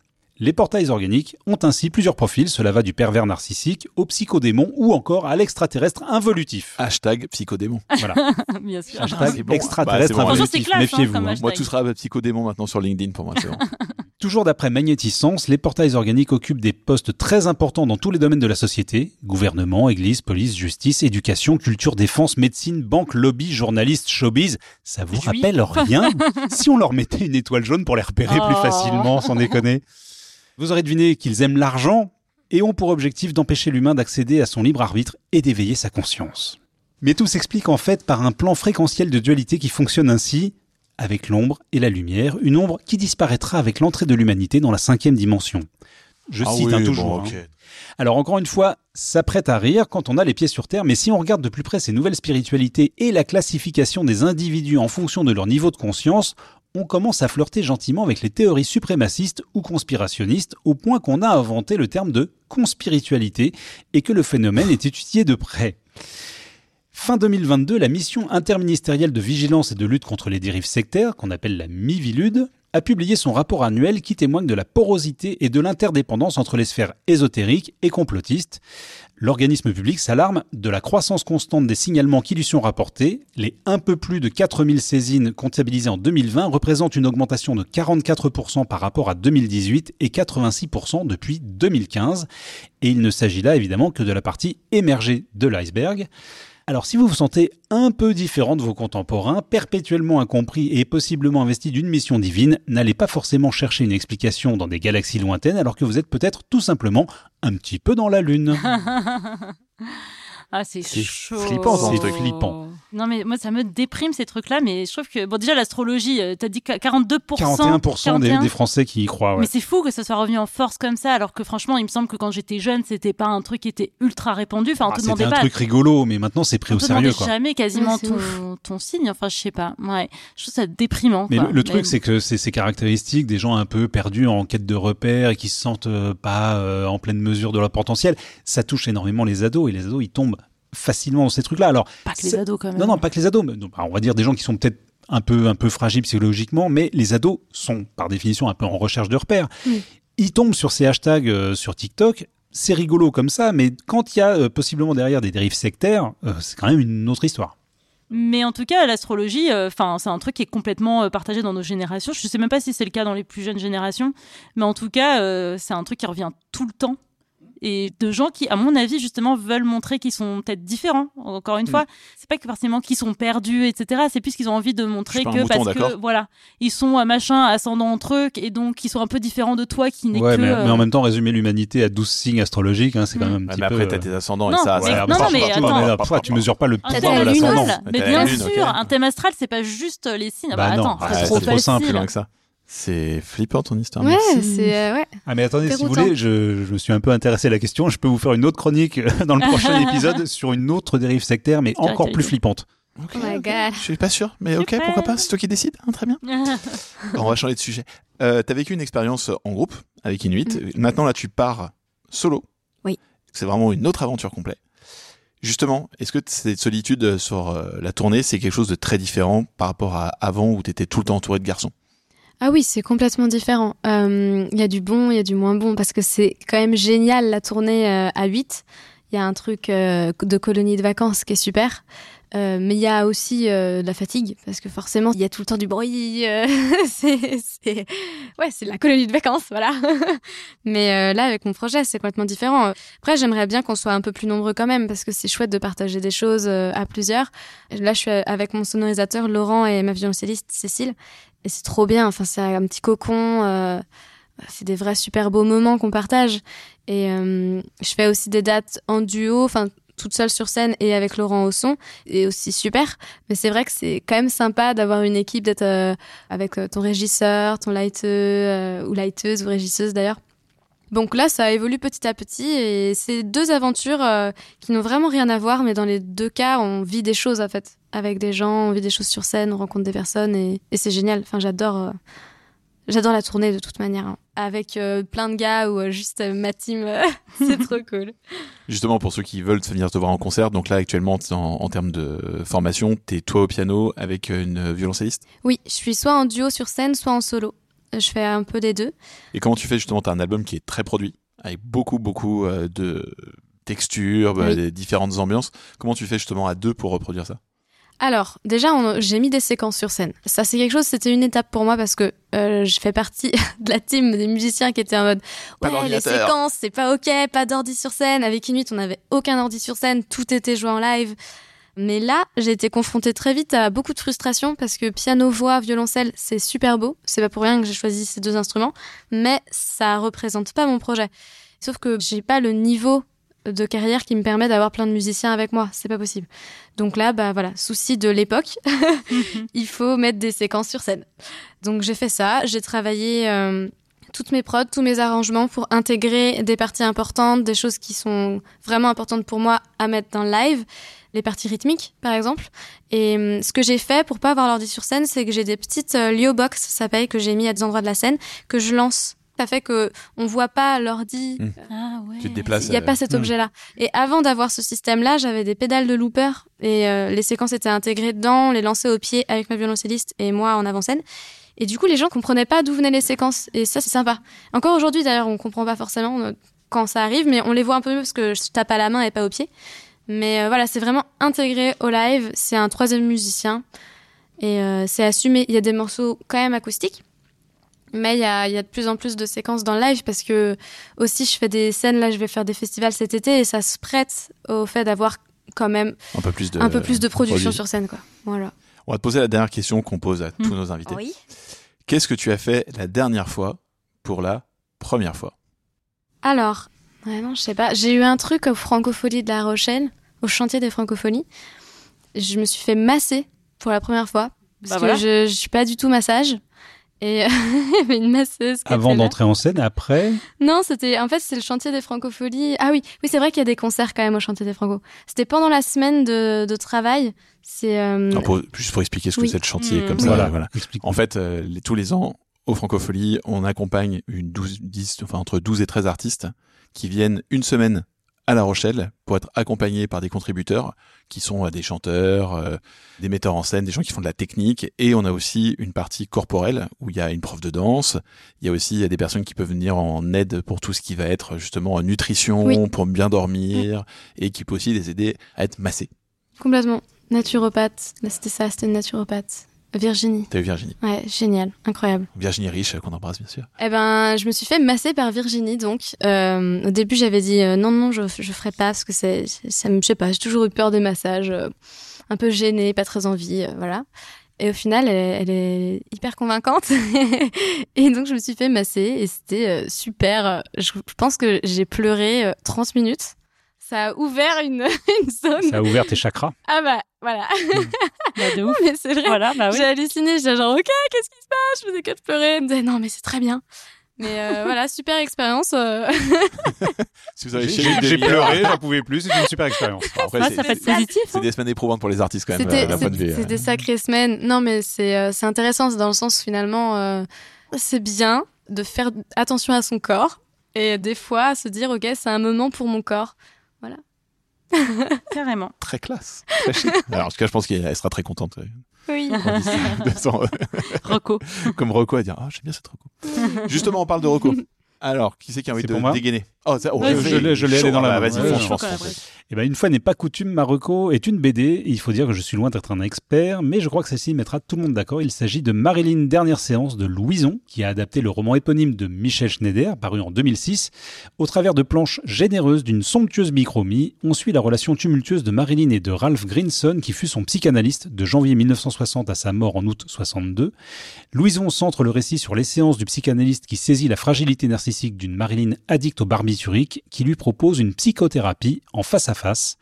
Les portails organiques ont ainsi plusieurs profils, cela va du pervers narcissique au psychodémon ou encore à l'extraterrestre involutif. Hashtag psychodémon. Voilà, Bien sûr. hashtag bon. extraterrestre Bah, bon. Involutif, hein, méfiez-vous. hein. Moi, tout sera psychodémon maintenant sur LinkedIn pour moi. C'est bon. Toujours d'après Magnétisence, les portails organiques occupent des postes très importants dans tous les domaines de la société, gouvernement, église, police, justice, éducation, culture, défense, médecine, banque, lobby, journaliste, showbiz. Ça vous rappelle rien Si on leur mettait une étoile jaune pour les repérer plus Oh. facilement, sans déconner? Vous aurez deviné qu'ils aiment l'argent et ont pour objectif d'empêcher l'humain d'accéder à son libre arbitre et d'éveiller sa conscience. Mais tout s'explique en fait par un plan fréquentiel de dualité qui fonctionne ainsi avec l'ombre et la lumière, une ombre qui disparaîtra avec l'entrée de l'humanité dans la cinquième dimension. Je Ah cite oui, un bon, toujours. hein. Alors encore une fois, ça prête à rire quand on a les pieds sur terre, mais si on regarde de plus près ces nouvelles spiritualités et la classification des individus en fonction de leur niveau de conscience, on commence à flirter gentiment avec les théories suprémacistes ou conspirationnistes, au point qu'on a inventé le terme de conspiritualité et que le phénomène est étudié de près. Fin 2022, la mission interministérielle de vigilance et de lutte contre les dérives sectaires, qu'on appelle la MIVILUD, a publié son rapport annuel qui témoigne de la porosité et de l'interdépendance entre les sphères ésotériques et complotistes. L'organisme public s'alarme de la croissance constante des signalements qui lui sont rapportés. Les un peu plus de 4000 saisines comptabilisées en 2020 représentent une augmentation de 44% par rapport à 2018 et 86% depuis 2015. Et il ne s'agit là évidemment que de la partie émergée de l'iceberg. Alors si vous vous sentez un peu différent de vos contemporains, perpétuellement incompris et possiblement investi d'une mission divine, n'allez pas forcément chercher une explication dans des galaxies lointaines alors que vous êtes peut-être tout simplement un petit peu dans la Lune. Ah, c'est C'est chaud. flippant, ce truc. flippant. Non, mais moi, ça me déprime ces trucs-là. Mais je trouve que, bon, déjà, l'astrologie, euh, t'as dit que 42%. 41% des, 41. des Français qui y croient. ouais. Mais c'est fou que ça soit revenu en force comme ça, alors que franchement, il me semble que quand j'étais jeune, c'était pas un truc qui était ultra répandu. Enfin, on Ah, te C'était un truc rigolo, mais maintenant c'est pris on au te sérieux. Quoi. jamais quasiment c'est ton, ton signe. Enfin, je sais pas. Ouais. Je trouve ça déprimant. Mais quoi. le, le truc, c'est que c'est ces caractéristiques des gens un peu perdus en quête de repères et qui se sentent euh, pas euh, en pleine mesure de leur potentiel, ça touche énormément les ados et les ados ils tombent facilement dans ces trucs-là. Alors Pas que les ados, quand même. non, non, pas que les ados, mais donc, on va dire des gens qui sont peut-être un peu un peu fragiles psychologiquement, mais les ados sont par définition un peu en recherche de repères. Oui. Ils tombent sur ces hashtags euh, sur TikTok. C'est rigolo comme ça, mais quand il y a euh, possiblement derrière des dérives sectaires, euh, c'est quand même une autre histoire. Mais en tout cas, l'astrologie, euh, c'est un truc qui est complètement euh, partagé dans nos générations. Je sais même pas si c'est le cas dans les plus jeunes générations, mais en tout cas, euh, c'est un truc qui revient tout le temps. Et de gens qui, à mon avis, justement, veulent montrer qu'ils sont peut-être différents. Encore une Mm. fois, c'est pas que forcément qu'ils sont perdus, etc. C'est plus qu'ils ont envie de montrer un que mouton, parce que voilà, ils sont à machin ascendant truc et donc ils sont un peu différents de toi, qui n'est Ouais, que. mais, euh, mais en même temps, résumer l'humanité à 12 signes astrologiques, hein, c'est quand Mm. même un Ouais, petit mais peu... après, t'as euh, tes ascendants Non, et ça. mais- c'est- non, non, mais parfois, attends. parfois, Parfois, tu mesures pas le Un pouvoir de l'ascendant. astral. Mais Mais bien sûr, un thème astral, c'est pas juste les signes. Bah bah, attends, ouais, c'est Ouais, trop simple, facile. plus loin que ça. C'est flippant ton histoire. Ouais, c'est euh, ouais. Ah mais attendez, si vous voulez, je, je me suis un peu intéressé à la question. Je peux vous faire une autre chronique euh, dans le prochain épisode sur une autre dérive sectaire, mais encore plus flippante. Ok, Oh my. God. Je suis pas sûr, mais ok, Super. pourquoi pas, c'est toi qui décides, hein, très bien. On va changer de sujet. Euh, T'as vécu une expérience en groupe avec Inuit. Maintenant, là, tu pars solo. Oui. C'est vraiment une autre aventure complète. Justement, est-ce que cette solitude sur euh, la tournée, c'est quelque chose de très différent par rapport à avant où tu étais tout le temps entouré de garçons? Ah oui, c'est complètement différent. Euh, Il y a du bon, il y a du moins bon, parce que c'est quand même génial la tournée euh, à 8. Il y a un truc euh, de colonie de vacances qui est super. Euh, mais il y a aussi euh, de la fatigue, parce que forcément, il y a tout le temps du bruit. euh, c'est. Ouais, c'est la colonie de vacances, voilà. mais euh, là, avec mon projet, c'est complètement différent. Après, j'aimerais bien qu'on soit un peu plus nombreux quand même, parce que c'est chouette de partager des choses euh, à plusieurs. Là, je suis avec mon sonorisateur Laurent et ma violoncelliste Cécile. Et c'est trop bien. Enfin, c'est un petit cocon. euh, c'est des vrais super beaux moments qu'on partage. Et euh, je fais aussi des dates en duo, enfin toute seule sur scène et avec Laurent au son, et aussi super. Mais c'est vrai que c'est quand même sympa d'avoir une équipe, d'être euh, avec euh, ton régisseur, ton lighteux euh, ou lighteuse ou régisseuse d'ailleurs. Donc là, ça évolue petit à petit et c'est deux aventures euh, qui n'ont vraiment rien à voir, mais dans les deux cas, on vit des choses en fait avec des gens, on vit des choses sur scène, on rencontre des personnes et, et c'est génial. Enfin, j'adore, euh, j'adore la tournée de toute manière, hein. avec euh, plein de gars ou juste ma team, c'est trop cool. Justement, pour ceux qui veulent venir te voir en concert, donc là, actuellement, en, en termes de formation, t'es toi au piano avec une violoncelliste? Oui, je suis soit en duo sur scène, soit en solo. Je fais un peu des deux. Et comment tu fais justement T'as un album qui est très produit, avec beaucoup, beaucoup euh, de textures, bah, Oui. des différentes ambiances. Comment tu fais justement à deux pour reproduire ça? Alors, déjà, on- j'ai mis des séquences sur scène. Ça, c'est quelque chose, c'était une étape pour moi parce que euh, je fais partie de la team des musiciens qui étaient en mode Ouais, les séquences, c'est pas ok, pas d'ordi sur scène. Avec Inuit, on n'avait aucun ordi sur scène, tout était joué en live. Mais là, j'ai été confrontée très vite à beaucoup de frustration parce que piano, voix, violoncelle, c'est super beau. C'est pas pour rien que j'ai choisi ces deux instruments, mais ça représente pas mon projet. Sauf que j'ai pas le niveau de carrière qui me permet d'avoir plein de musiciens avec moi. C'est pas possible. Donc là, bah voilà, souci de l'époque. il faut mettre des séquences sur scène. Donc j'ai fait ça. J'ai travaillé euh, toutes mes prods, tous mes arrangements pour intégrer des parties importantes, des choses qui sont vraiment importantes pour moi à mettre dans le live, les parties rythmiques par exemple. Et hum, ce que j'ai fait pour pas avoir l'ordi sur scène, c'est que j'ai des petites euh, Lio box, ça s'appelle, que j'ai mis à des endroits de la scène, que je lance. Ça fait que on voit pas l'ordi. Mm. Ah ouais. Tu te déplaces. Il n'y a euh, pas cet hmm. objet-là. Et avant d'avoir ce système-là, j'avais des pédales de looper et euh, les séquences étaient intégrées dedans, on les lançait au pied avec ma violoncelliste et moi en avant-scène. Et du coup, les gens comprenaient pas d'où venaient les séquences. Et ça, c'est sympa. Encore aujourd'hui, d'ailleurs, on comprend pas forcément euh, quand ça arrive, mais on les voit un peu mieux parce que je tape à la main et pas au pied. Mais euh, voilà, c'est vraiment intégré au live. C'est un troisième musicien. Et euh, c'est assumé. Il y a des morceaux quand même acoustiques. Mais il y a, il y a de plus en plus de séquences dans le live parce que aussi je fais des scènes, là je vais faire des festivals cet été et ça se prête au fait d'avoir quand même Un peu plus de. un peu plus de production produit. sur scène quoi. Voilà. On va te poser la dernière question qu'on pose à tous Hmm. nos invités. Oui. Qu'est-ce que tu as fait la dernière fois pour la première fois? Alors, vraiment, je sais pas. J'ai eu un truc au Francophonie de La Rochelle, au chantier des Francophonies. Je me suis fait masser pour la première fois. Parce Bah voilà. que je, je suis pas du tout massage. Et il y avait une masseuse. qui Avant d'entrer en scène, après. Non, c'était en fait c'est le chantier des Francophonies. Ah oui, oui c'est vrai qu'il y a des concerts quand même au chantier des Franco. C'était pendant la semaine de, de travail. C'est euh, pour- Juste pour expliquer ce que Oui. c'est le chantier, Hmm. comme ça. voilà. voilà. Explique. En fait, euh, les- tous les ans, au Francophonie, on accompagne une 12, 10, enfin, entre 12 et 13 artistes qui viennent une semaine à La Rochelle pour être accompagnés par des contributeurs qui sont euh, des chanteurs, euh, des metteurs en scène, des gens qui font de la technique. Et on a aussi une partie corporelle où il y a une prof de danse. Il y a aussi des personnes qui peuvent venir en aide pour tout ce qui va être justement nutrition, Oui. pour bien dormir et qui peut aussi les aider à être massés. complètement naturopathe. Là c'était ça, c'était une naturopathe. Virginie. T'as eu Virginie. Ouais, génial, incroyable. Virginie Riche, euh, qu'on embrasse bien sûr. Eh ben, je me suis fait masser par Virginie, donc. Euh, au début, j'avais dit euh, non, non, je, je ferai pas parce que c'est, ça me, je sais pas, j'ai toujours eu peur des massages, euh, un peu gênée, pas très envie, euh, voilà. Et au final, elle, est- elle est hyper convaincante. et donc, je me suis fait masser et c'était euh, super. Je, pense que j'ai pleuré euh, 30 minutes. Ça a ouvert une, une zone. Ça a ouvert tes chakras. Ah bah, voilà. Bah, de ouf. mais c'est vrai. Voilà, bah oui. J'ai halluciné, j'étais genre, ok, qu'est-ce qui se passe? Je faisais que de pleurer. Elle me disait, non, mais c'est très bien. Mais euh, voilà, super expérience. euh. Si vous avez J'ai pleuré, j'en pouvais plus, c'était une super expérience. Après, Ouais, c'est- ça peut être c'est- positif. C'est hein. des semaines éprouvantes pour les artistes quand même, C'était euh, de c'est- c'est des sacrées semaines. Non, mais c'est euh, c'est intéressant, c'est dans le sens finalement, euh, c'est bien de faire attention à son corps et des fois se dire, ok, c'est un moment pour mon corps. Carrément. Très classe, très chic. Alors, en tout cas, je pense qu'elle sera très contente euh, Oui. son- Rocco. comme Rocco à dire Ah, j'aime bien cette Rocco. Justement, on parle de Rocco. Alors, qui c'est qui a envie de pour moi dégainer Oh, ça, oh, je l'ai- je l'ai dans la main. Vas-y, Ouais, fonce. Eh ben, une fois n'est pas coutume, Marocco est une BD. et Il faut dire que je suis loin d'être un expert, mais je crois que celle-ci mettra tout le monde d'accord. Il s'agit de Marilyn Dernière Séance de Louison, qui a adapté le roman éponyme de Michel Schneider, paru en 2006. Au travers de planches généreuses d'une somptueuse bichromie, on suit la relation tumultueuse de Marilyn et de Ralph Grinson, qui fut son psychanalyste de janvier 1960 à sa mort en août 62. Louison centre le récit sur les séances du psychanalyste qui saisit la fragilité narcissique d'une Marilyn addicte au barbiturique, qui lui propose une psychothérapie en face à face.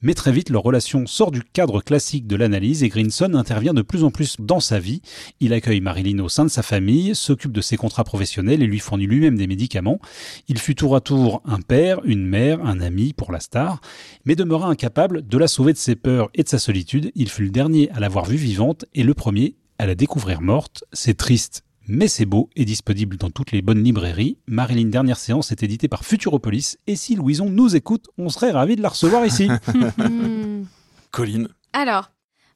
Mais très vite, leur relation sort du cadre classique de l'analyse et Grinson intervient de plus en plus dans sa vie. Il accueille Marilyn au sein de sa famille, s'occupe de ses contrats professionnels et lui fournit lui-même des médicaments. Il fut tour à tour un père, une mère, un ami pour la star, mais demeura incapable de la sauver de ses peurs et de sa solitude. Il fut le dernier à l'avoir vue vivante et le premier à la découvrir morte. C'est triste. Mais c'est beau et disponible dans toutes les bonnes librairies. Marilyn Dernière Séance est édité par Futuropolis et si Louison nous écoute, on serait ravis de la recevoir ici. Colline, Alors,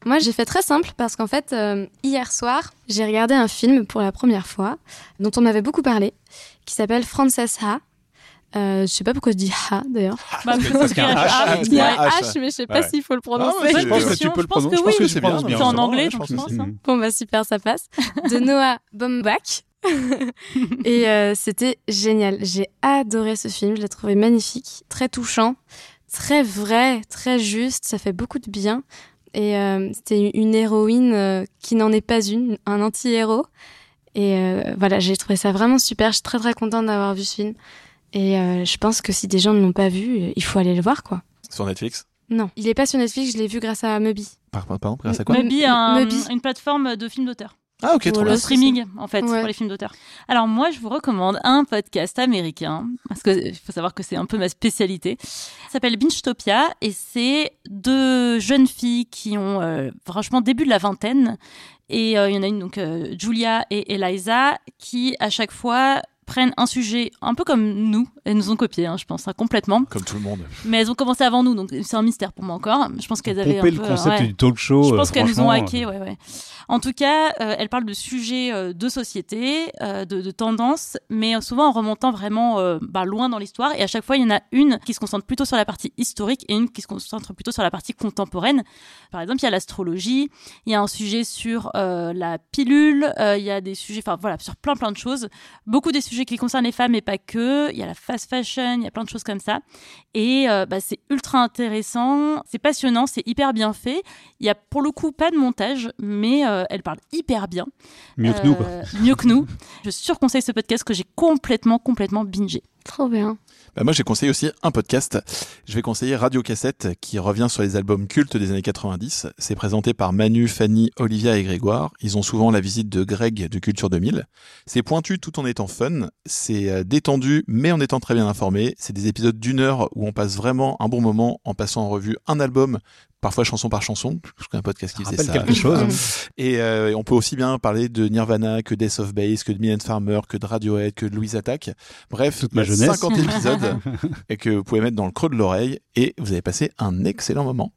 moi j'ai fait très simple parce qu'en fait, euh, hier soir, j'ai regardé un film pour la première fois dont on m'avait beaucoup parlé, qui s'appelle Frances Ha. Euh, je sais pas pourquoi je dis Ha d'ailleurs. Bah, parce qu'il y a un H. Il y a un mais je sais pas Ouais. s'il faut le Ah ouais, prononcer. c'est- je pense que tu peux le je pense prononcer. que Je pense oui. que c'est bien, non, bien. C'est en c'est anglais, je pense hein. Bon bah super, ça passe. De Noah Baumbach. et euh, c'était génial. J'ai adoré ce film, je l'ai trouvé magnifique, très touchant, très vrai, très juste, ça fait beaucoup de bien. Et euh, c'était une héroïne euh, qui n'en est pas une, un anti-héros. Et euh, voilà, j'ai trouvé ça vraiment super. Je suis très très contente d'avoir vu ce film. Et euh, je pense que si des gens ne l'ont pas vu, il faut aller le voir quoi. sur Netflix. Non, il est pas sur Netflix, je l'ai vu grâce à Mubi. Par- Pardon, grâce à quoi Mubi, un- Mubi. une plateforme de films d'auteur. Ah ok, trop le streaming en fait Ouais. pour les films d'auteur. Alors moi je vous recommande un podcast américain parce que il faut savoir que c'est un peu ma spécialité. Ça s'appelle Bingetopia et c'est deux jeunes filles qui ont euh, franchement début de la vingtaine et euh, il y en a une donc euh, Julia et Eliza qui à chaque fois prennent un sujet un peu comme nous, elles nous ont copié, hein, je pense, hein, complètement. Comme tout le monde. Mais elles ont commencé avant nous, donc c'est un mystère pour moi encore. Je pense qu'elles avaient un peu, le concept ouais. du talk show. Je euh, pense qu'elles nous ont hacké, ouais, ouais. En tout cas, euh, elle parle de sujets euh, de société, euh, de, de tendances, mais euh, souvent en remontant vraiment euh, bah, loin dans l'histoire. Et à chaque fois, il y en a une qui se concentre plutôt sur la partie historique et une qui se concentre plutôt sur la partie contemporaine. Par exemple, il y a l'astrologie, il y a un sujet sur euh, la pilule, euh, il y a des sujets, enfin voilà, sur plein plein de choses. Beaucoup des sujets qui concernent les femmes, mais pas que. Il y a la fast fashion, il y a plein de choses comme ça. Et euh, bah, c'est ultra intéressant, c'est passionnant, c'est hyper bien fait. Il y a pour le coup pas de montage, mais euh, elle parle hyper bien. Mieux que nous, quoi. Euh, Mieux que nous. Je surconseille ce podcast que j'ai complètement, complètement bingé. Trop bien. Bah, moi, j'ai conseillé aussi un podcast. Je vais conseiller Radio Cassette, qui revient sur les albums cultes des années 90. C'est présenté par Manu, Fanny, Olivia et Grégoire. Ils ont souvent la visite de Greg de Culture 2000. C'est pointu tout en étant fun. C'est euh, détendu, mais en étant très bien informé. C'est des épisodes d'une heure où on passe vraiment un bon moment en passant en revue un album, parfois chanson par chanson. Je connais un podcast qui Ça faisait ça. quelque chose. Et euh, on peut aussi bien parler de Nirvana, que Death of Base, que de Mylène Farmer, que de Radiohead, que de Louise Attack. Bref, Toute ma jeunesse. 50 épisodes et que vous pouvez mettre dans le creux de l'oreille et vous avez passé un excellent moment.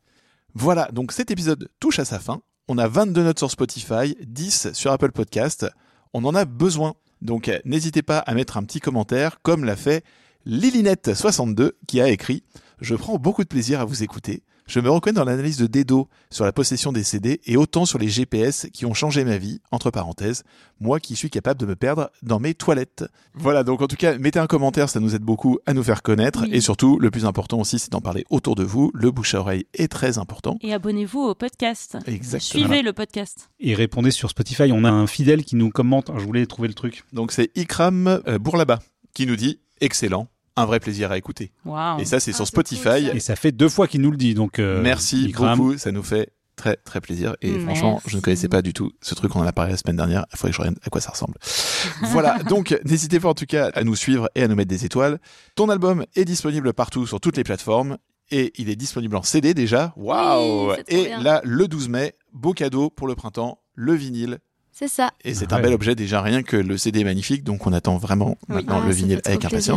Voilà, donc cet épisode touche à sa fin. On a 22 notes sur Spotify, 10 sur Apple Podcast. On en a besoin. Donc euh, n'hésitez pas à mettre un petit commentaire comme l'a fait Lilinette62 qui a écrit Je prends beaucoup de plaisir à vous écouter. Je me reconnais dans l'analyse de Dedo sur la possession des CD et autant sur les GPS qui ont changé ma vie, entre parenthèses, moi qui suis capable de me perdre dans mes toilettes. Voilà, donc en tout cas, mettez un commentaire, ça nous aide beaucoup à nous faire connaître Oui. et surtout, le plus important aussi, c'est d'en parler autour de vous. Le bouche à oreille est très important. Et abonnez-vous au podcast. Exactement. Suivez le podcast. Et répondez sur Spotify. On a un fidèle qui nous commente. Je voulais trouver le truc. Donc c'est Ikram euh, Bourlaba qui nous dit excellent, un vrai plaisir à écouter. Waouh. Et ça, c'est Ah, sur cool, Spotify. ça. Et ça fait deux fois qu'il nous le dit. Donc, euh, Merci beaucoup, ça nous fait très très plaisir. Et Merci. franchement, je ne connaissais pas du tout ce truc, on en a parlé la semaine dernière. Il faudrait que je regarde à quoi ça ressemble. voilà, donc n'hésitez pas en tout cas à nous suivre et à nous mettre des étoiles. Ton album est disponible partout sur toutes les plateformes. Et il est disponible en CD déjà. Waouh Oui, c'est trop Et bien. là, le 12 mai, beau cadeau pour le printemps, le vinyle. C'est ça. Et c'est un bel objet déjà, rien que le CD est magnifique, donc on attend vraiment Oui. maintenant Ah, le vinyle avec plaisir.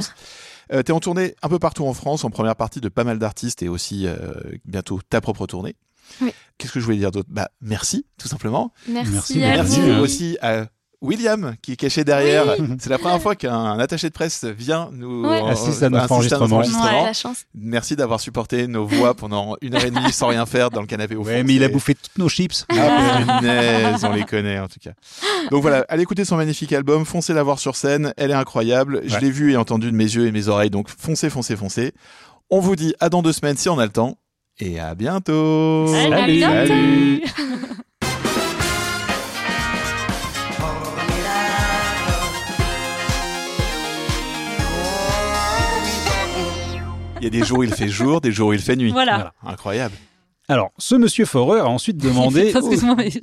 Euh, T'es en tournée un peu partout en France, en première partie de pas mal d'artistes et aussi euh, bientôt ta propre tournée. Oui. Qu'est-ce que je voulais dire d'autre? Bah merci, tout simplement. Merci, Merci, à Merci vous. aussi à William qui est caché derrière. C'est la première fois qu'un attaché de presse vient nous Ouais. euh, Assiste à notre enregistrement. Ouais. La chance. Merci d'avoir supporté nos voix pendant une heure et demie sans rien faire dans le canapé au fond. Ouais, mais il a bouffé toutes nos chips. ah, punaise, on les connaît en tout cas. Donc voilà, allez écouter son magnifique album, foncez la voir sur scène, elle est incroyable. Je l'ai vue et entendue de mes yeux et mes oreilles, donc foncez, foncez, foncez. On vous dit à dans deux semaines si on a le temps. Et à bientôt. Salut. Salut. bientôt. Salut. Il y a des jours où il fait jour, des jours où il fait nuit. Voilà. Voilà. Incroyable. Alors, ce monsieur Forer a ensuite demandé. Attends, Excuse-moi, mais il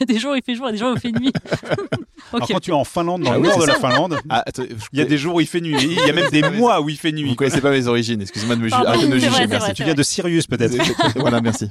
y a des jours où il fait jour, il y a des jours où il fait nuit. Alors, ok. quand tu es en Finlande, dans Ah le oui, nord de la. Finlande, Ah, attends, il y a des jours où il fait nuit. Il y a même des mois où il fait Vous nuit. connaissez pas mes origines, excusez-moi de me, ju- Pardon, arrêtez de me c'est juger, vrai, merci. vrai. Tu viens de Sirius, peut-être. voilà, merci.